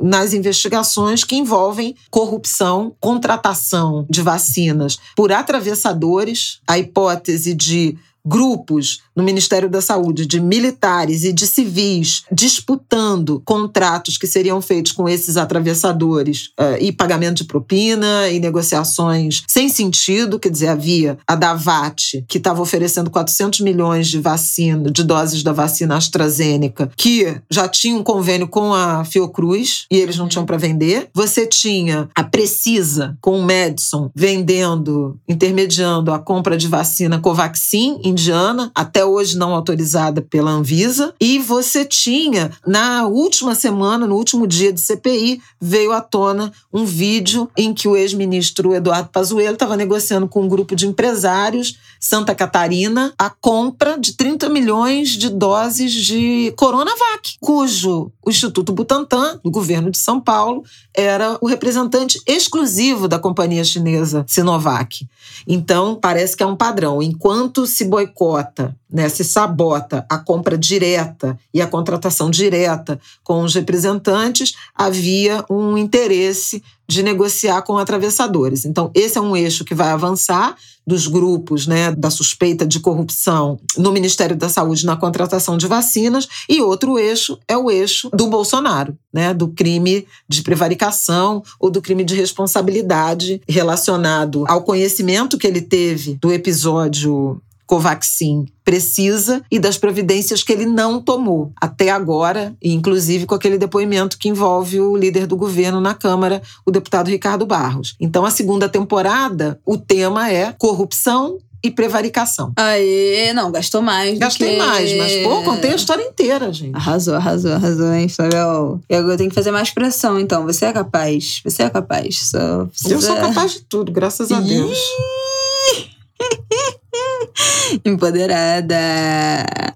nas investigações que envolvem corrupção, contratação de vacinas por atravessadores, a hipótese de grupos no Ministério da Saúde de militares e de civis disputando contratos que seriam feitos com esses atravessadores uh, e pagamento de propina e negociações sem sentido, quer dizer, havia a Davat, que estava oferecendo 400 milhões de vacina, de doses da vacina AstraZeneca, que já tinha um convênio com a Fiocruz e eles não tinham para vender. Você tinha a Precisa com o Madison vendendo, intermediando a compra de vacina Covaxin indiana até hoje não autorizada pela Anvisa. E você tinha, na última semana, no último dia de CPI, veio à tona um vídeo em que o ex-ministro Eduardo Pazuello estava negociando com um grupo de empresários, Santa Catarina, a compra de 30 milhões de doses de Coronavac, cujo o Instituto Butantan, do governo de São Paulo, era o representante exclusivo da companhia chinesa Sinovac. Então, parece que é um padrão. Enquanto se boicota né, se sabota a compra direta e a contratação direta com os representantes, havia um interesse de negociar com atravessadores. Então, esse é um eixo que vai avançar dos grupos né, da suspeita de corrupção no Ministério da Saúde na contratação de vacinas, e outro eixo é o eixo do Bolsonaro, né, do crime de prevaricação ou do crime de responsabilidade relacionado ao conhecimento que ele teve do episódio Covaxin precisa e das providências que ele não tomou até agora, inclusive com aquele depoimento que envolve o líder do governo na Câmara, o deputado Ricardo Barros. Então, a segunda temporada, o tema é corrupção e prevaricação. Aê, não, gastou mais. Gastei que... mais, mas, pô, contei a história inteira, gente. Arrasou, arrasou, arrasou, hein, Isabel? E agora eu tenho que fazer mais pressão, então. Você é capaz. Você é capaz. Só precisa... Eu sou capaz de tudo, graças a Deus. *laughs* *laughs* Empoderada.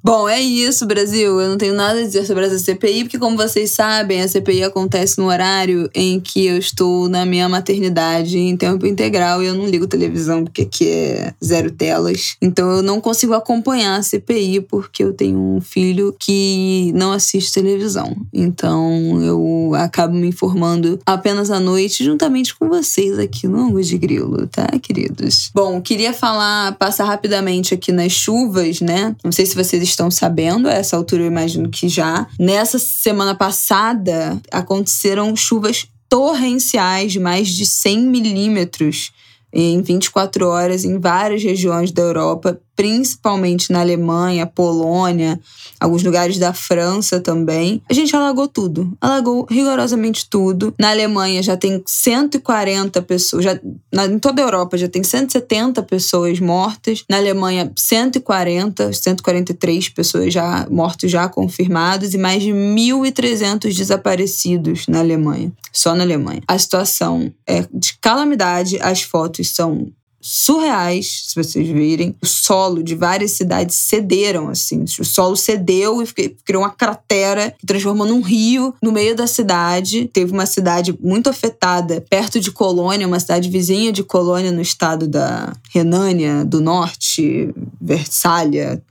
Bom, é isso, Brasil. Eu não tenho nada a dizer sobre essa CPI, porque, como vocês sabem, a CPI acontece no horário em que eu estou na minha maternidade em tempo integral e eu não ligo televisão, porque aqui é zero telas. Então eu não consigo acompanhar a CPI porque eu tenho um filho que não assiste televisão. Então eu acabo me informando apenas à noite, juntamente com vocês aqui no Ângulo de Grilo, tá, queridos? Bom, queria falar, passar rapidamente aqui nas chuvas, né? Não sei se vocês estão sabendo, a essa altura eu imagino que já. Nessa semana passada aconteceram chuvas torrenciais de mais de 100 milímetros em 24 horas em várias regiões da Europa, principalmente na Alemanha, Polônia, alguns lugares da França também. A gente alagou tudo, alagou rigorosamente tudo. Na Alemanha já tem 140 pessoas, já, na, em toda a Europa já tem 170 pessoas mortas. Na Alemanha, 140, 143 pessoas já mortos já confirmados e mais de 1.300 desaparecidos na Alemanha, só na Alemanha. A situação é de calamidade, as fotos são surreais, se vocês virem. O solo de várias cidades cederam, assim. O solo cedeu e criou uma cratera que transformou num rio no meio da cidade. Teve uma cidade muito afetada perto de Colônia, uma cidade vizinha de Colônia no estado da Renânia do Norte, Versalha.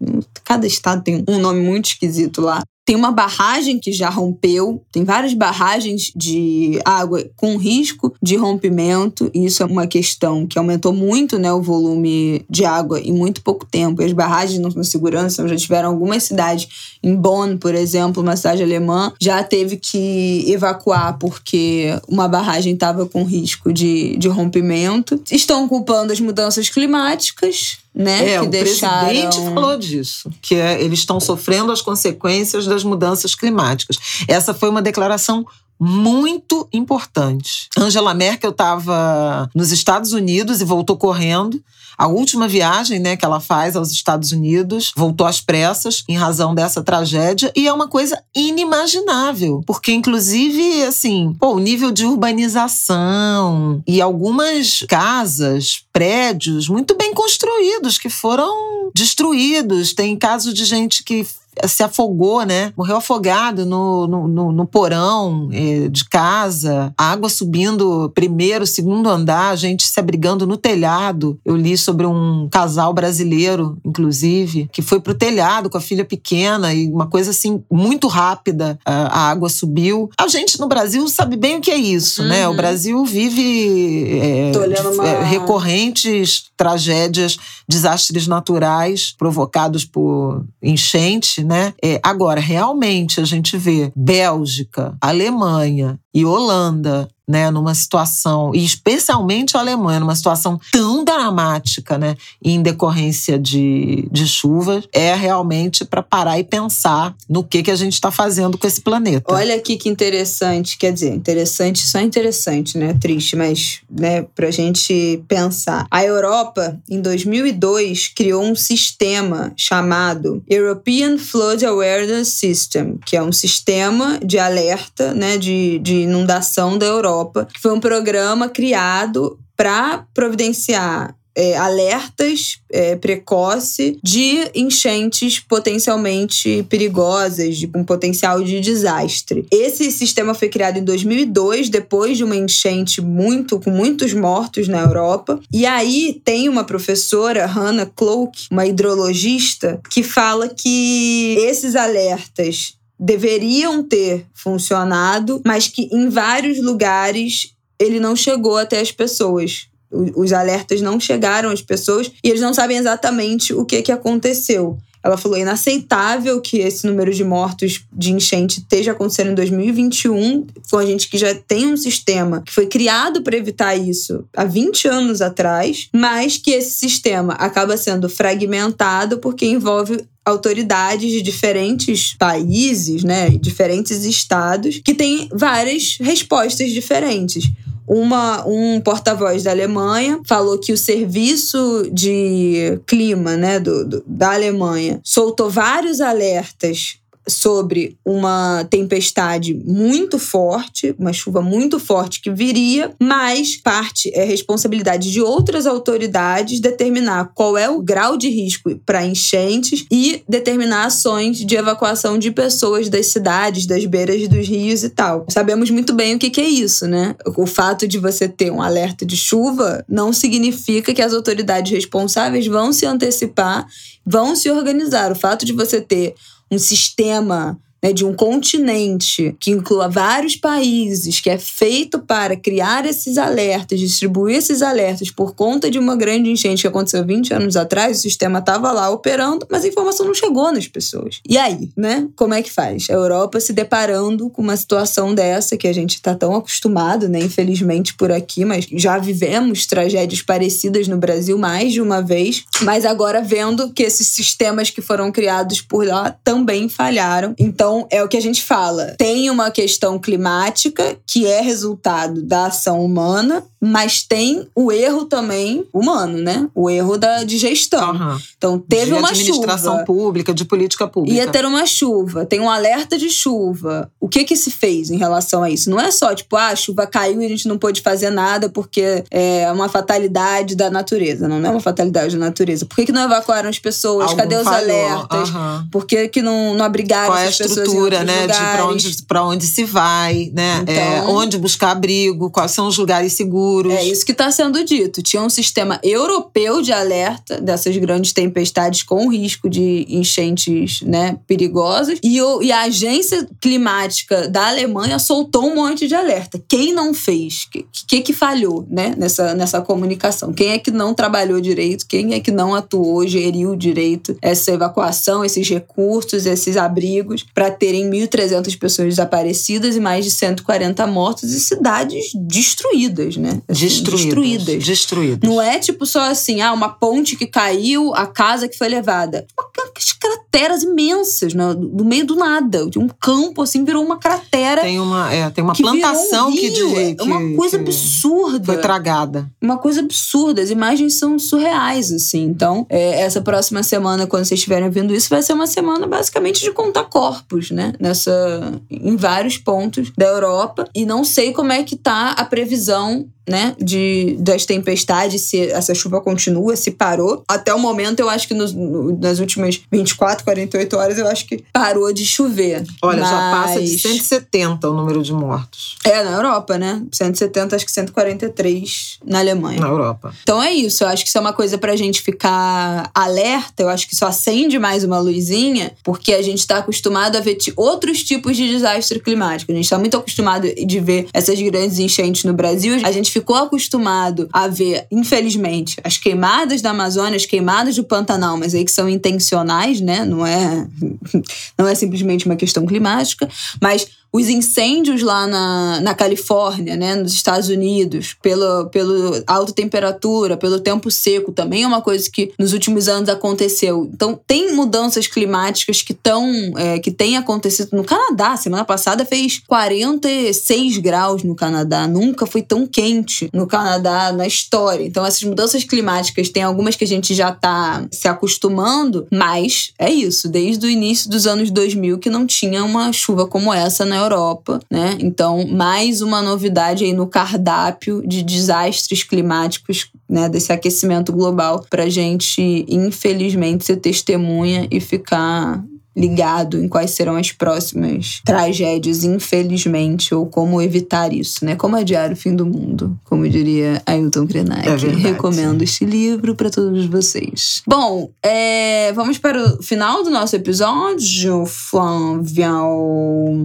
Cada estado tem um nome muito esquisito lá. Tem uma barragem que já rompeu, tem várias barragens de água com risco de rompimento, e isso é uma questão que aumentou muito né, o volume de água em muito pouco tempo. As barragens não estão segurança, já tiveram algumas cidades, em Bonn, por exemplo, uma cidade alemã, já teve que evacuar porque uma barragem estava com risco de, de rompimento. Estão culpando as mudanças climáticas né? É, que o deixaram... presidente falou disso, que é, eles estão sofrendo as consequências das mudanças climáticas. Essa foi uma declaração muito importante. Angela Merkel estava nos Estados Unidos e voltou correndo a última viagem né, que ela faz aos Estados Unidos, voltou às pressas em razão dessa tragédia, e é uma coisa inimaginável, porque inclusive, assim, pô, o nível de urbanização e algumas casas, prédios muito bem construídos que foram destruídos. Tem casos de gente que se afogou, né? Morreu afogado no, no, no, no porão eh, de casa, água subindo primeiro, segundo andar, gente se abrigando no telhado. Eu li sobre um casal brasileiro, inclusive, que foi pro telhado com a filha pequena e uma coisa assim muito rápida, a, a água subiu. A gente no Brasil sabe bem o que é isso, uhum. né? O uhum. Brasil vive é, uma... é, recorrentes tragédias, desastres naturais provocados por enchente, né? É, agora, realmente, a gente vê Bélgica, Alemanha e Holanda né, numa situação, e especialmente a Alemanha, numa situação tão dramática, né, em decorrência de, de chuvas, é realmente para parar e pensar no que, que a gente está fazendo com esse planeta. Olha aqui que interessante, quer dizer, interessante, só interessante, né, triste, mas, né, a gente pensar. A Europa, em 2002, criou um sistema chamado European Flood Awareness System, que é um sistema de alerta, né, de, de inundação da Europa Europa, que foi um programa criado para providenciar é, alertas é, precoce de enchentes potencialmente perigosas, de um potencial de desastre. Esse sistema foi criado em 2002, depois de uma enchente muito com muitos mortos na Europa. E aí tem uma professora, Hannah Cloak, uma hidrologista, que fala que esses alertas deveriam ter funcionado, mas que em vários lugares ele não chegou até as pessoas. Os alertas não chegaram às pessoas e eles não sabem exatamente o que, que aconteceu. Ela falou: é inaceitável que esse número de mortos de enchente esteja acontecendo em 2021, com a gente que já tem um sistema que foi criado para evitar isso há 20 anos atrás, mas que esse sistema acaba sendo fragmentado porque envolve autoridades de diferentes países, né, diferentes estados, que têm várias respostas diferentes. Uma, um porta-voz da Alemanha falou que o serviço de clima né, do, do, da Alemanha soltou vários alertas sobre uma tempestade muito forte, uma chuva muito forte que viria, mas parte é responsabilidade de outras autoridades determinar qual é o grau de risco para enchentes e determinar ações de evacuação de pessoas das cidades, das beiras dos rios e tal. Sabemos muito bem o que, que é isso, né? O fato de você ter um alerta de chuva não significa que as autoridades responsáveis vão se antecipar, vão se organizar. O fato de você ter um sistema né, de um continente que inclua vários países, que é feito para criar esses alertas, distribuir esses alertas por conta de uma grande enchente que aconteceu 20 anos atrás, o sistema estava lá operando, mas a informação não chegou nas pessoas. E aí, né? Como é que faz? A Europa se deparando com uma situação dessa que a gente está tão acostumado, né? Infelizmente por aqui, mas já vivemos tragédias parecidas no Brasil mais de uma vez, mas agora vendo que esses sistemas que foram criados por lá também falharam. Então, então, é o que a gente fala. Tem uma questão climática que é resultado da ação humana, mas tem o erro também humano, né? O erro da, de gestão. Uhum. Então, teve de uma administração chuva. pública, de política pública. Ia ter uma chuva, tem um alerta de chuva. O que que se fez em relação a isso? Não é só, tipo, ah, a chuva caiu e a gente não pôde fazer nada porque é uma fatalidade da natureza. Não, não é uma fatalidade da natureza. Por que, que não evacuaram as pessoas? Algum Cadê os falhou. alertas? Uhum. Por que, que não, não abrigaram Qual é pessoas? estrutura, né? De para onde, pra onde se vai, né? É, então, é, onde buscar abrigo, quais são os lugares seguros. É isso que está sendo dito. Tinha um sistema europeu de alerta dessas grandes tempestades com risco de enchentes né, perigosas. E, o, e a agência climática da Alemanha soltou um monte de alerta. Quem não fez? O que, que, que falhou né, nessa, nessa comunicação? Quem é que não trabalhou direito? Quem é que não atuou, geriu direito essa evacuação, esses recursos, esses abrigos para terem 1.300 pessoas desaparecidas e mais de 140 mortos e cidades destruídas, né? Destruídas, destruídas. Destruídas. Não é tipo só assim, ah, uma ponte que caiu, a casa que foi levada. aquelas crateras imensas no, no meio do nada. Um campo assim virou uma cratera. Tem uma, é, tem uma plantação um que, de, que. Uma coisa que absurda. Foi tragada. Uma coisa absurda. As imagens são surreais, assim. Então, é, essa próxima semana, quando vocês estiverem vendo isso, vai ser uma semana basicamente de contar corpos, né? Nessa. em vários pontos da Europa. E não sei como é que tá a previsão né, de, das tempestades, se essa chuva continua, se parou. Até o momento, eu acho que nos, no, nas últimas 24, 48 horas, eu acho que parou de chover. Olha, Mas... já passa de 170 o número de mortos. É, na Europa, né? 170, acho que 143 na Alemanha. Na Europa. Então é isso, eu acho que isso é uma coisa pra gente ficar alerta, eu acho que isso acende mais uma luzinha, porque a gente tá acostumado a ver outros tipos de desastre climático. A gente tá muito acostumado de ver essas grandes enchentes no Brasil. A gente ficou acostumado a ver, infelizmente, as queimadas da Amazônia, as queimadas do Pantanal, mas aí que são intencionais, né? Não é, *laughs* não é simplesmente uma questão climática, mas os incêndios lá na, na Califórnia, né, nos Estados Unidos, pelo, pelo alta temperatura, pelo tempo seco, também é uma coisa que nos últimos anos aconteceu. Então, tem mudanças climáticas que estão, é, que têm acontecido no Canadá. Semana passada fez 46 graus no Canadá. Nunca foi tão quente no Canadá na história. Então, essas mudanças climáticas, tem algumas que a gente já está se acostumando, mas é isso. Desde o início dos anos 2000 que não tinha uma chuva como essa na Europa, né? Então, mais uma novidade aí no cardápio de desastres climáticos, né, desse aquecimento global para gente, infelizmente, ser testemunha e ficar ligado em quais serão as próximas tragédias, infelizmente, ou como evitar isso, né? Como adiar o fim do mundo, como diria Ailton Krenak. É Recomendo este livro para todos vocês. Bom, é, vamos para o final do nosso episódio, Flávia.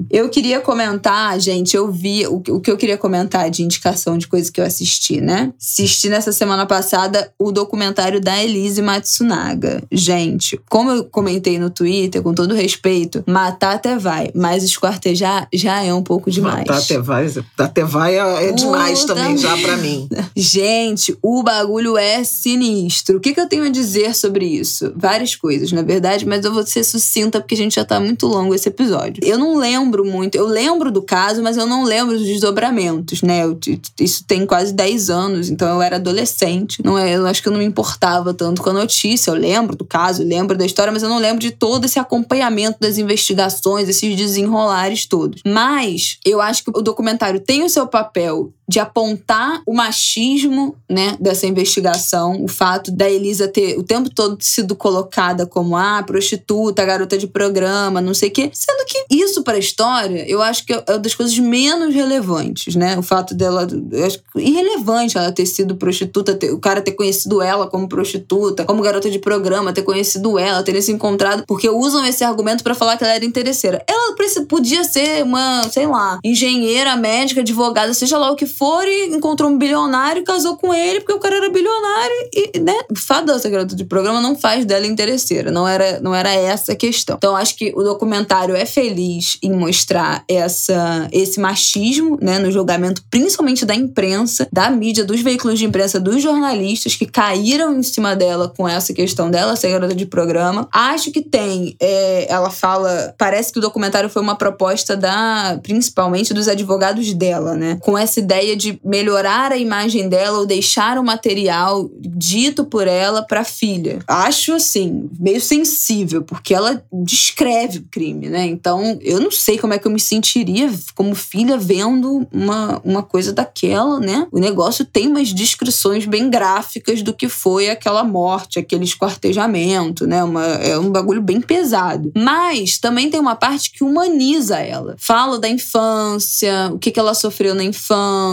Eu queria comentar, gente, eu vi o, o que eu queria comentar de indicação de coisas que eu assisti, né? Assisti nessa semana passada o documentário da Elise Matsunaga. Gente, como eu comentei no Twitter, com todo respeito, matar até vai, mas esquartejar já é um pouco demais. Matar até vai, até vai é, é demais também já para mim. *laughs* Gente, o bagulho é sinistro. O que, que eu tenho a dizer sobre isso? Várias coisas, na verdade, mas eu vou ser sucinta porque a gente já tá muito longo esse episódio. Eu não lembro muito, eu lembro do caso, mas eu não lembro dos desdobramentos, né? Eu, isso tem quase 10 anos, então eu era adolescente. Não é, eu acho que eu não me importava tanto com a notícia. Eu lembro do caso, lembro da história, mas eu não lembro de todo esse acompanhamento acompanhamento das investigações, esses desenrolares todos. Mas eu acho que o documentário tem o seu papel de apontar o machismo, né, dessa investigação, o fato da Elisa ter o tempo todo sido colocada como ah, prostituta, garota de programa, não sei o quê, sendo que isso para a história, eu acho que é uma das coisas menos relevantes, né? O fato dela, eu acho irrelevante ela ter sido prostituta, ter, o cara ter conhecido ela como prostituta, como garota de programa, ter conhecido ela, ter se encontrado, porque usam esse argumento para falar que ela era interesseira. Ela podia ser uma, sei lá, engenheira, médica, advogada, seja lá o que for e encontrou um bilionário e casou com ele porque o cara era bilionário e, né? Ser garota de programa não faz dela interesseira. Não era, não era essa a questão. Então, acho que o documentário é feliz em mostrar essa, esse machismo, né? No julgamento, principalmente da imprensa, da mídia, dos veículos de imprensa, dos jornalistas que caíram em cima dela com essa questão dela ser garota de programa. Acho que tem. É, ela fala. Parece que o documentário foi uma proposta da. principalmente dos advogados dela, né? Com essa ideia de melhorar a imagem dela ou deixar o material dito por ela para filha. Acho assim, meio sensível, porque ela descreve o crime, né? Então, eu não sei como é que eu me sentiria como filha vendo uma, uma coisa daquela, né? O negócio tem umas descrições bem gráficas do que foi aquela morte, aquele esquartejamento, né? Uma, é um bagulho bem pesado. Mas também tem uma parte que humaniza ela. Fala da infância, o que, que ela sofreu na infância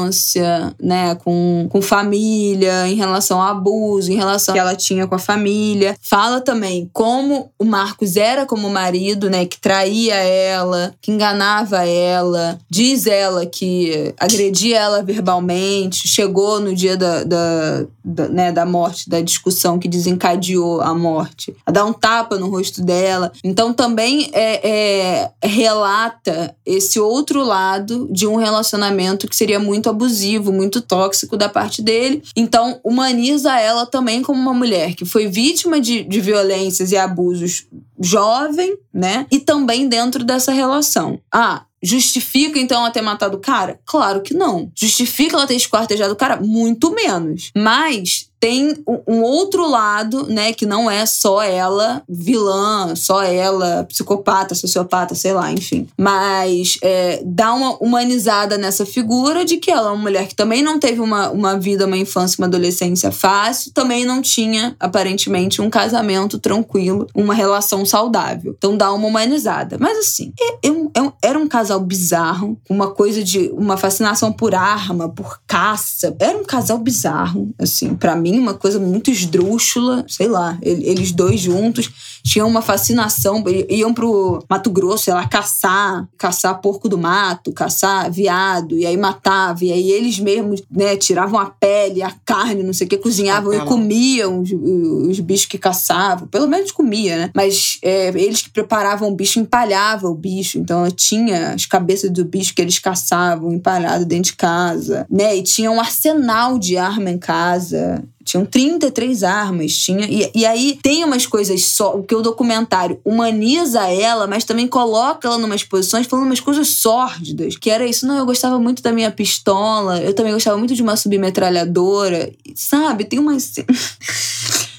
infância, né, com, com família, em relação ao abuso, em relação que ela tinha com a família. Fala também como o Marcos era como marido, né, que traía ela, que enganava ela. Diz ela que agredia ela verbalmente, chegou no dia da, da, da, né, da morte, da discussão que desencadeou a morte, a dar um tapa no rosto dela. Então também é, é, relata esse outro lado de um relacionamento que seria muito abusivo, muito tóxico da parte dele. Então humaniza ela também como uma mulher que foi vítima de, de violências e abusos jovem, né? E também dentro dessa relação. Ah, Justifica então ela ter matado o cara? Claro que não. Justifica ela ter esquartejado o cara? Muito menos. Mas tem um outro lado, né, que não é só ela vilã, só ela psicopata, sociopata, sei lá, enfim. Mas é, dá uma humanizada nessa figura de que ela é uma mulher que também não teve uma, uma vida, uma infância, uma adolescência fácil, também não tinha, aparentemente, um casamento tranquilo, uma relação saudável. Então dá uma humanizada. Mas assim, é, é, é era um casal bizarro, uma coisa de uma fascinação por arma, por caça. Era um casal bizarro, assim, para mim mim, uma coisa muito esdrúxula, sei lá, eles dois juntos tinham uma fascinação, iam pro Mato Grosso, sei lá, caçar, caçar porco do mato, caçar viado, e aí matava, e aí eles mesmos, né, tiravam a pele, a carne, não sei o que, cozinhavam e comiam os, os, bichos que caçavam, pelo menos comia, né? Mas é, eles que preparavam o bicho, empalhavam o bicho, então tinha as cabeças do bicho que eles caçavam empalhado dentro de casa, né? E tinha um arsenal de arma em casa. Tinham 33 armas, tinha. E, e aí tem umas coisas só. Que o documentário humaniza ela, mas também coloca ela numas posições falando umas coisas sórdidas. Que era isso. Não, eu gostava muito da minha pistola, eu também gostava muito de uma submetralhadora. Sabe? Tem umas.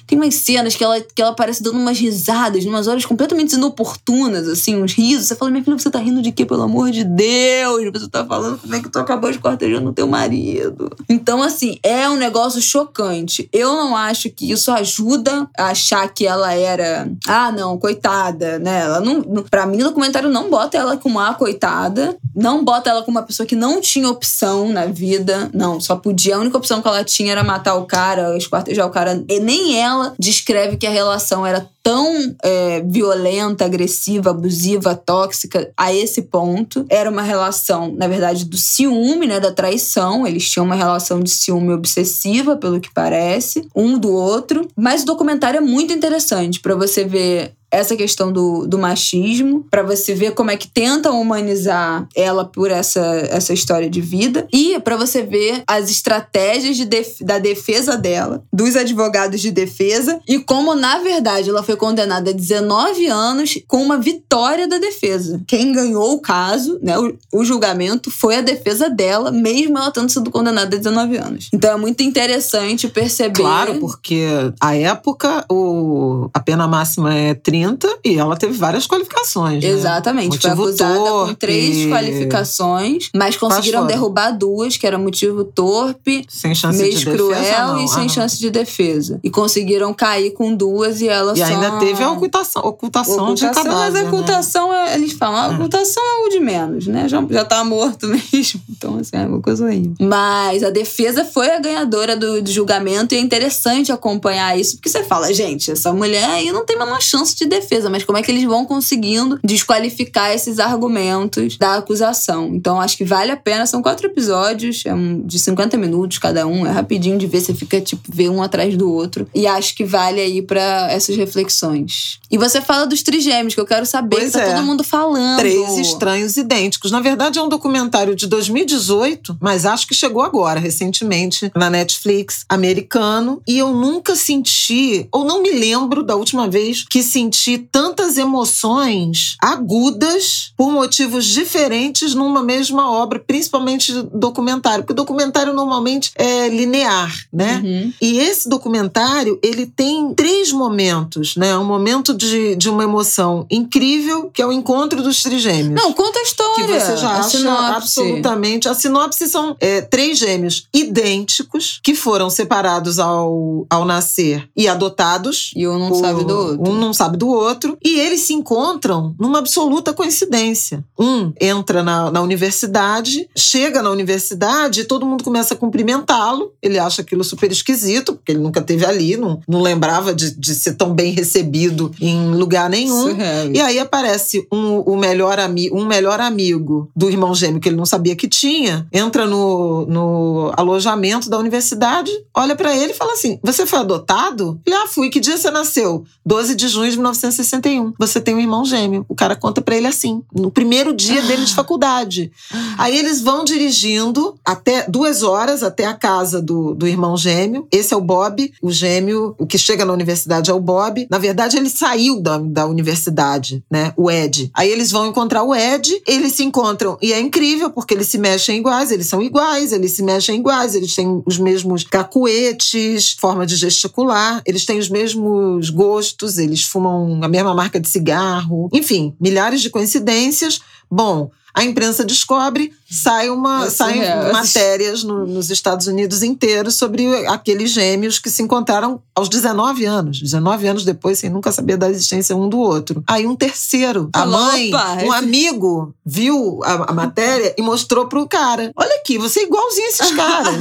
Tem umas cenas que ela, que ela parece dando umas risadas, umas horas completamente inoportunas, assim, uns risos. Você fala, minha filha, você tá rindo de quê, pelo amor de Deus? Você tá falando como é que tu acabou esquartejando o teu marido. Então, assim, é um negócio chocante. Eu não acho que isso ajuda a achar que ela era, ah, não, coitada, né? Ela não, não, pra mim, o documentário não bota ela como a coitada, não bota ela como uma pessoa que não tinha opção na vida. Não, só podia. A única opção que ela tinha era matar o cara, esquartejar o cara. E nem ela ela descreve que a relação era tão é, violenta, agressiva, abusiva, tóxica a esse ponto. Era uma relação, na verdade, do ciúme, né, da traição. Eles tinham uma relação de ciúme obsessiva, pelo que parece, um do outro. Mas o documentário é muito interessante para você ver essa questão do, do machismo, para você ver como é que tentam humanizar ela por essa, essa história de vida, e para você ver as estratégias de def da defesa dela, dos advogados de defesa, e como, na verdade, ela foi condenada a 19 anos com uma vitória da defesa. Quem ganhou o caso, né, o, o julgamento, foi a defesa dela, mesmo ela tendo sido condenada a 19 anos. Então é muito interessante perceber. Claro, porque a época o, a pena máxima é 30 30 e ela teve várias qualificações. Né? Exatamente. Foi acusada torpe, com três qualificações, mas conseguiram derrubar duas, que era motivo torpe, sem chance mês de cruel defesa, e sem ah, chance de defesa. E conseguiram cair com duas e ela e só. E ainda teve a ocultação, ocultação, ocultação de cadáver. Mas a né? ocultação, né? eles falam, a ocultação é o de menos, né? Já, já tá morto *laughs* mesmo. Então, assim, é uma coisa horrível. Mas a defesa foi a ganhadora do, do julgamento e é interessante acompanhar isso, porque você fala, gente, essa mulher aí não tem a menor chance de defesa, mas como é que eles vão conseguindo desqualificar esses argumentos da acusação. Então, acho que vale a pena. São quatro episódios, é um, de 50 minutos cada um, é rapidinho de ver, você fica, tipo, ver um atrás do outro. E acho que vale aí para essas reflexões. E você fala dos trigêmeos, que eu quero saber, pois que tá é. todo mundo falando. Três estranhos idênticos. Na verdade, é um documentário de 2018, mas acho que chegou agora, recentemente, na Netflix, americano. E eu nunca senti, ou não me lembro da última vez que senti tantas emoções agudas por motivos diferentes numa mesma obra, principalmente documentário. Porque o documentário normalmente é linear, né? Uhum. E esse documentário, ele tem três momentos, né? Um momento de, de uma emoção incrível, que é o encontro dos trigêmeos. Não, conta a história. Que você já a acha sinopse. absolutamente. A sinopse são é, três gêmeos idênticos que foram separados ao, ao nascer e adotados. E um não por- sabe do outro. Um não sabe do outro. E eles se encontram numa absoluta coincidência. Um entra na, na universidade, chega na universidade e todo mundo começa a cumprimentá-lo. Ele acha aquilo super esquisito, porque ele nunca teve ali, não, não lembrava de, de ser tão bem recebido em lugar nenhum. Surreal. E aí aparece um, o melhor ami, um melhor amigo do irmão gêmeo que ele não sabia que tinha, entra no, no alojamento da universidade, olha pra ele e fala assim: Você foi adotado? Ele, ah, fui. Que dia você nasceu? 12 de junho de 1961. Você tem um irmão gêmeo. O cara conta para ele assim, no primeiro dia dele de *gasps* faculdade. Aí eles vão dirigindo até duas horas até a casa do, do irmão gêmeo. Esse é o Bob, o gêmeo, o que chega na universidade é o Bob. Na verdade, ele saiu da, da universidade, né? O Ed. Aí eles vão encontrar o Ed, eles se encontram e é incrível porque eles se mexem iguais, eles são iguais, eles se mexem iguais, eles têm os mesmos cacuetes, forma de gesticular, eles têm os mesmos gostos, eles fumam a mesma marca de cigarro, enfim, milhares de coincidências. Bom, a imprensa descobre, sai uma, saem matérias no, nos Estados Unidos inteiros sobre aqueles gêmeos que se encontraram aos 19 anos. 19 anos depois, sem nunca saber da existência um do outro. Aí um terceiro, a mãe, um amigo, viu a, a matéria e mostrou pro cara: Olha aqui, você é igualzinho a esses *laughs* caras.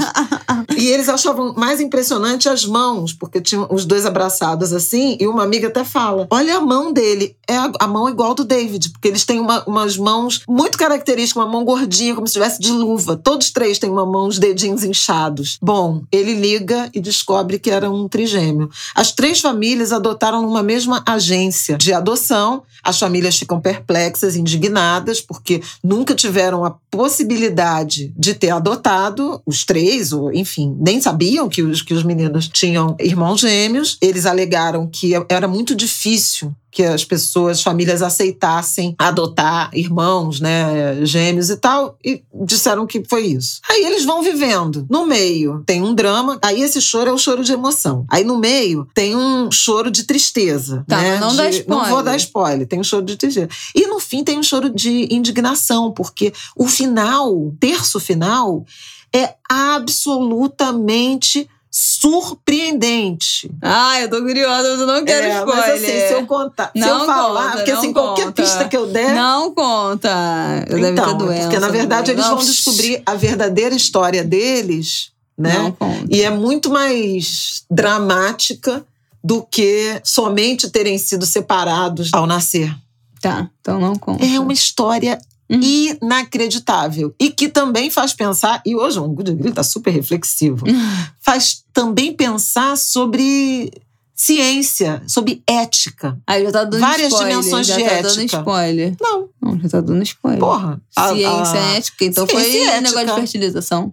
e eles achavam mais impressionante as mãos, porque tinham os dois abraçados assim, e uma amiga até fala: Olha a mão dele, é a, a mão igual do David, porque eles têm uma, umas mãos muito característica, uma mão gordinha, como se estivesse de luva. Todos três têm uma mão, os dedinhos inchados. Bom, ele liga e descobre que era um trigêmeo. As três famílias adotaram numa mesma agência de adoção. As famílias ficam perplexas, indignadas, porque nunca tiveram a possibilidade de ter adotado os três, ou enfim, nem sabiam que os, que os meninos tinham irmãos gêmeos. Eles alegaram que era muito difícil que as pessoas, famílias aceitassem adotar irmãos, né, gêmeos e tal, e disseram que foi isso. Aí eles vão vivendo. No meio tem um drama, aí esse choro é o choro de emoção. Aí no meio tem um choro de tristeza, tá, né? Não de, dá spoiler. Não vou dar spoiler, tem um choro de tristeza. E no fim tem um choro de indignação, porque o final, o terço final, é absolutamente surpreendente. Ah, eu tô curiosa, mas eu não quero é, spoiler. Mas assim, se eu contar, não se eu falar, conta, porque assim, conta. qualquer pista que eu der. Não conta. Eu então, deve ter doença, porque na verdade eles não. vão descobrir a verdadeira história deles, né? Não conta. E é muito mais dramática do que somente terem sido separados ao nascer. Tá, então não conta. É uma história Uhum. inacreditável. E que também faz pensar, e hoje o Good Grill está super reflexivo, uhum. faz também pensar sobre ciência, sobre ética. Aí já tá dando Várias spoiler, dimensões já de tá ética. dando spoiler. Não. Não, já tá dando spoiler. Porra. Ciência a, a... ética, então Ciência foi ética. negócio de fertilização.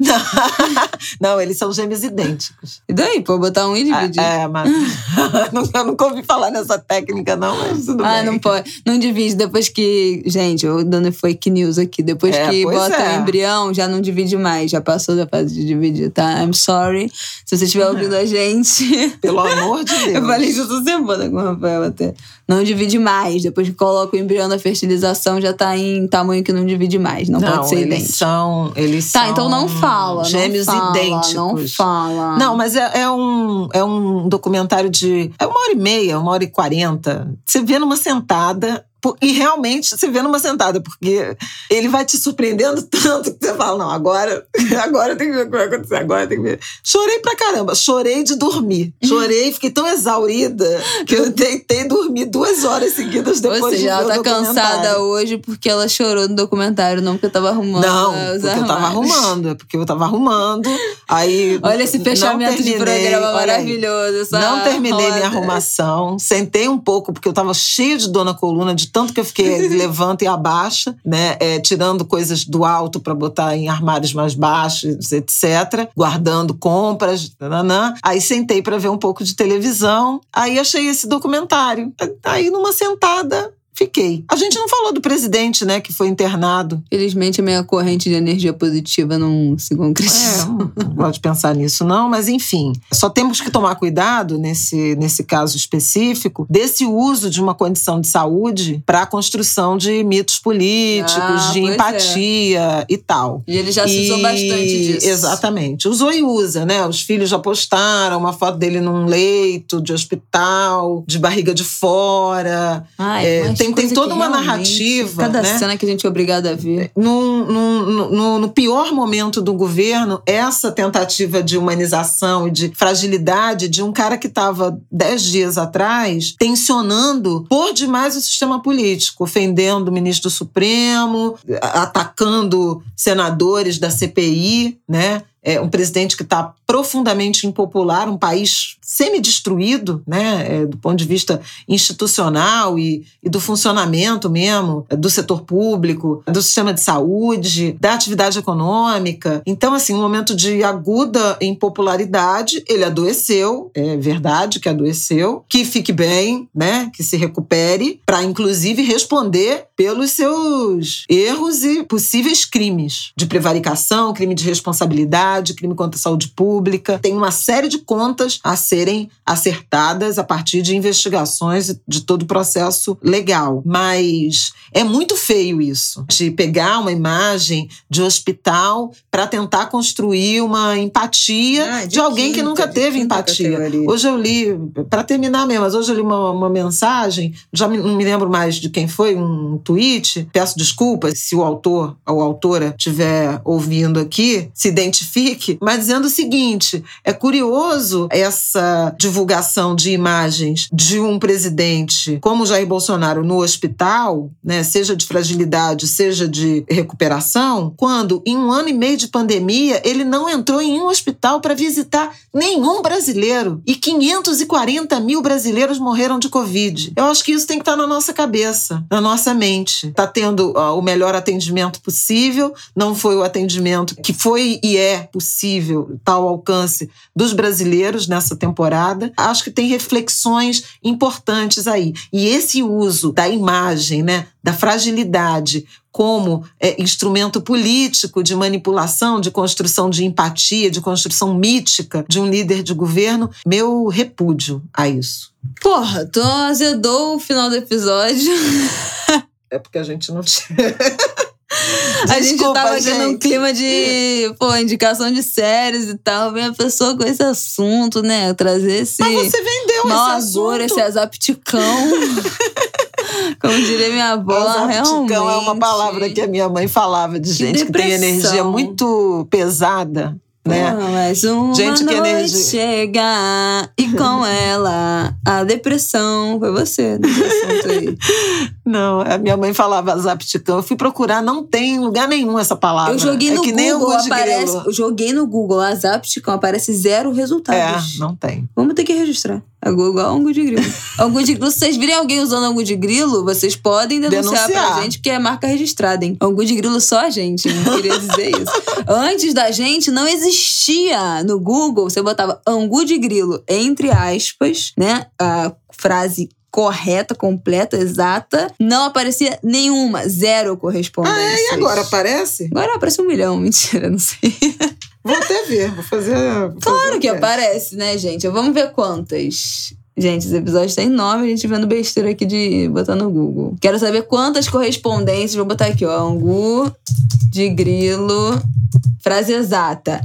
*laughs* não, eles são gêmeos idênticos. E daí, pô, botar um e dividir? É, é mas *laughs* eu nunca ouvi falar nessa técnica, não, mas tudo ah, bem. não pode. Não divide depois que. Gente, eu dando fake news aqui. Depois É, que bota é. o embrião, já não divide mais. Já passou da fase de dividir, tá? I'm sorry. Se você estiver ouvindo *laughs* a gente. Pelo amor de Deus. Eu falei isso essa semana com o Rafael até. Não divide mais. Depois que coloca o embrião da fertilização, já tá em tamanho que não divide mais. Não, pode ser eles idêntico. são. Eles Tá, são então não fala. Gêmeos não fala, idênticos. Não fala. Não, mas é, é um, é um documentário de. É uma hora e meia, uma hora e quarenta. Você vê numa sentada. E realmente você vê numa sentada, porque ele vai te surpreendendo *laughs* tanto que você fala: não, agora, *laughs* agora tem que ver o que vai acontecer, agora tem que ver. Chorei pra caramba, chorei de dormir. *laughs* Chorei, fiquei tão exaurida que eu tentei dormir duas horas seguidas depois Ou de seja, ver tá cansada hoje porque ela chorou no documentário, não porque eu tava arrumando Não, porque eu tava arrumando, é porque eu tava arrumando. Aí *laughs* Olha esse fechamento de terminei, programa olha aí. maravilhoso. Não terminei roda. minha arrumação, sentei um pouco, porque eu tava cheia de dor na coluna, de tanto que eu fiquei *laughs* levanta e abaixa, né? é, tirando coisas do alto para botar em armários mais baixos, etc. Guardando compras, nananã. Aí sentei para ver um pouco de televisão. Aí achei esse documentário. Aí numa sentada. Fiquei. A gente não falou do presidente, né, que foi internado. Felizmente, a minha corrente de energia positiva não se É, concretizou. não gosto de pensar nisso, não, mas enfim. Só temos que tomar cuidado nesse, nesse caso específico desse uso de uma condição de saúde para a construção de mitos políticos, Ah, de é. empatia e tal. E ele já se usou E- bastante disso. Exatamente. Usou e usa, né? Os filhos já postaram uma foto dele num leito de hospital, de barriga de fora. Ai, É, mas tem- tem toda uma narrativa, Cada né? cena que a gente é obrigado a ver. no, no, no, no pior momento do governo, essa tentativa de humanização e de fragilidade de um cara que estava dez dias atrás tensionando por demais o sistema político, ofendendo o ministro do Supremo, atacando senadores da CPI, né? É, um presidente que está profundamente impopular, um país semi-destruído, né, é, do ponto de vista institucional e, e, do funcionamento mesmo é, do setor público, do sistema de saúde, da atividade econômica. Então, assim, um momento de aguda impopularidade, ele adoeceu, é verdade que adoeceu, que fique bem, né, que se recupere, para inclusive responder pelos seus erros e possíveis crimes de prevaricação, crime de responsabilidade, crime contra a saúde pública. Tem uma série de contas a serem acertadas a partir de investigações de todo o processo legal. Mas é muito feio isso, de pegar uma imagem de hospital para tentar construir uma empatia ah, de, de, alguém quinta, que nunca teve empatia. Categoria. Hoje eu li, para terminar mesmo, mas hoje eu li uma, uma mensagem, já não me lembro mais de quem foi, um tweet. Peço desculpas se o autor ou a autora estiver ouvindo aqui, se mas dizendo o seguinte: é curioso essa divulgação de imagens de um presidente como Jair Bolsonaro no hospital, né, seja de fragilidade, seja de recuperação, quando em um ano e meio de pandemia ele não entrou em um hospital para visitar nenhum brasileiro e 540 mil brasileiros morreram de Covid. Eu acho que isso tem que estar na nossa cabeça, na nossa mente. Está tendo uh, o melhor atendimento possível, não foi o atendimento que foi e é possível, tal alcance dos brasileiros nessa temporada. Acho que tem reflexões importantes aí. E esse uso da imagem, né, da fragilidade como é, instrumento político de manipulação, de construção de empatia, de construção mítica de um líder de governo, meu repúdio a isso. Porra, tu azedou o final do episódio. *laughs* É porque a gente não tinha. *laughs* a gente tava aqui num clima de, pô, indicação de séries e tal. Vem a pessoa com esse assunto, né? Trazer esse. Mas você vendeu mal esse assunto. esse azapticão. *laughs* Como diria minha avó, realmente. é uma palavra que a minha mãe falava de gente que, que tem energia muito pesada né? Mas uma Gente que noite energia... chega e com *laughs* ela a depressão. Foi você nesse assunto aí. *laughs* Não, a minha mãe falava Zapticão. Eu fui procurar, não tem em lugar nenhum essa palavra. Eu joguei é no Google, aparece. Eu joguei no Google a Zapticão, aparece zero resultados. É, não tem. Vamos ter que registrar. É igual angu de grilo. *laughs* angu de grilo, se vocês virem alguém usando angu de grilo, vocês podem denunciar, denunciar. pra gente, porque é marca registrada, hein? Angu de grilo só a gente, não queria dizer isso. *laughs* Antes da gente, não existia no Google, você botava angu de grilo, entre aspas, né? A frase correta, completa, exata. Não aparecia nenhuma, zero correspondência. Ah, é? E agora aparece? Agora aparece um milhão, *laughs* mentira, não sei. Vou até ver, vou fazer. Vou claro fazer que aparece, né, gente? Vamos ver quantas. Gente, esse episódio tá enorme, a gente vendo besteira aqui de botar no Google. Quero saber quantas correspondências. Vou botar aqui, ó. Angu de grilo. Frase exata.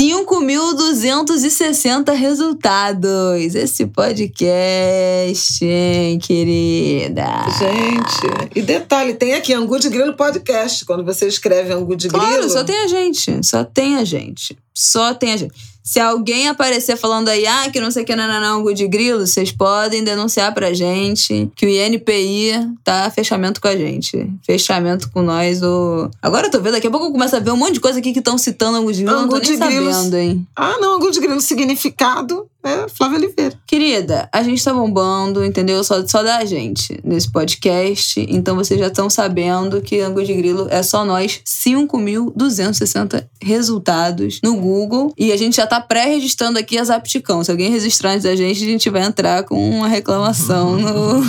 5.260 resultados. Esse podcast, hein, querida? Gente, e detalhe, tem aqui Angu de Grilo Podcast. Quando você escreve Angu de Grilo. Claro, só tem a gente. Só tem a gente. Só tem a gente. Se alguém aparecer falando aí, ah, que não sei o que, não, não, não, de grilo, vocês podem denunciar pra gente que o INPI tá fechamento com a gente. Fechamento com nós. O... Agora eu tô vendo, daqui a pouco eu começo a ver um monte de coisa aqui que estão citando Angu de grilo, não tô nem sabendo, hein? Ah, não, Angu de grilo, significado é Flávia Oliveira. Querida, a gente tá bombando, entendeu? Só, só da gente nesse podcast. Então vocês já estão sabendo que Angu de Grilo é só nós. 5.260 resultados no Google. E a gente já tá pré-registrando aqui as apticão. Se alguém registrar antes da gente, a gente vai entrar com uma reclamação no,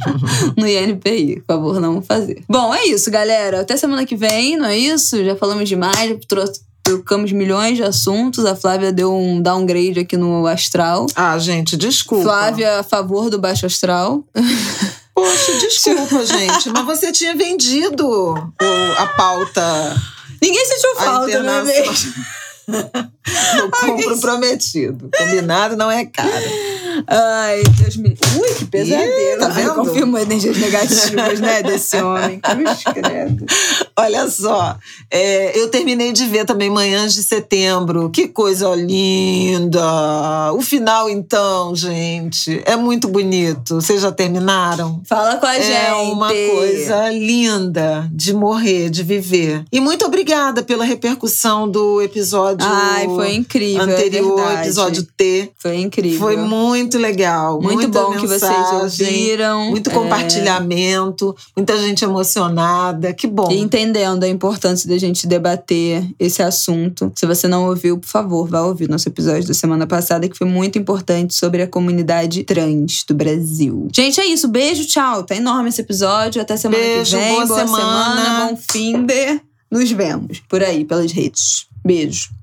*laughs* no INPI. Por favor, não fazer. Bom, é isso, galera. Até semana que vem, não é isso? Já falamos demais, trouxe trocamos milhões de assuntos. A Flávia deu um downgrade aqui no astral. Ah, gente, desculpa. Flávia a favor do baixo astral. *laughs* Poxa, desculpa, gente, mas você tinha vendido o, a pauta. Ninguém sentiu falta, né, mesmo? *laughs* Eu compro prometido. Combinado não é caro. Ai, Deus me. Ui, que pesadelo. Tá vendo? Confirmou energias negativas, né, desse homem. *laughs* Cruz, credo. Olha só, é, eu terminei de ver também Manhãs de Setembro. Que coisa linda! O final, então, gente, é muito bonito. Vocês já terminaram? Fala com a é gente. É uma coisa linda de morrer, de viver. E muito obrigada pela repercussão do episódio Ai, foi incrível, é anterior, verdade. episódio T. Foi incrível. Foi muito legal. Muito bom que vocês mensagem, ouviram. Muito É. compartilhamento, muita gente emocionada. Que bom. E entendendo a importância da gente debater esse assunto. Se você não ouviu, por favor, vá ouvir nosso episódio da semana passada, que foi muito importante sobre a comunidade trans do Brasil. Gente, é isso. Beijo, tchau. Tá enorme esse episódio. Até semana Beijo, que vem. boa semana. bom fim de. Nos vemos por aí, pelas redes. Beijo.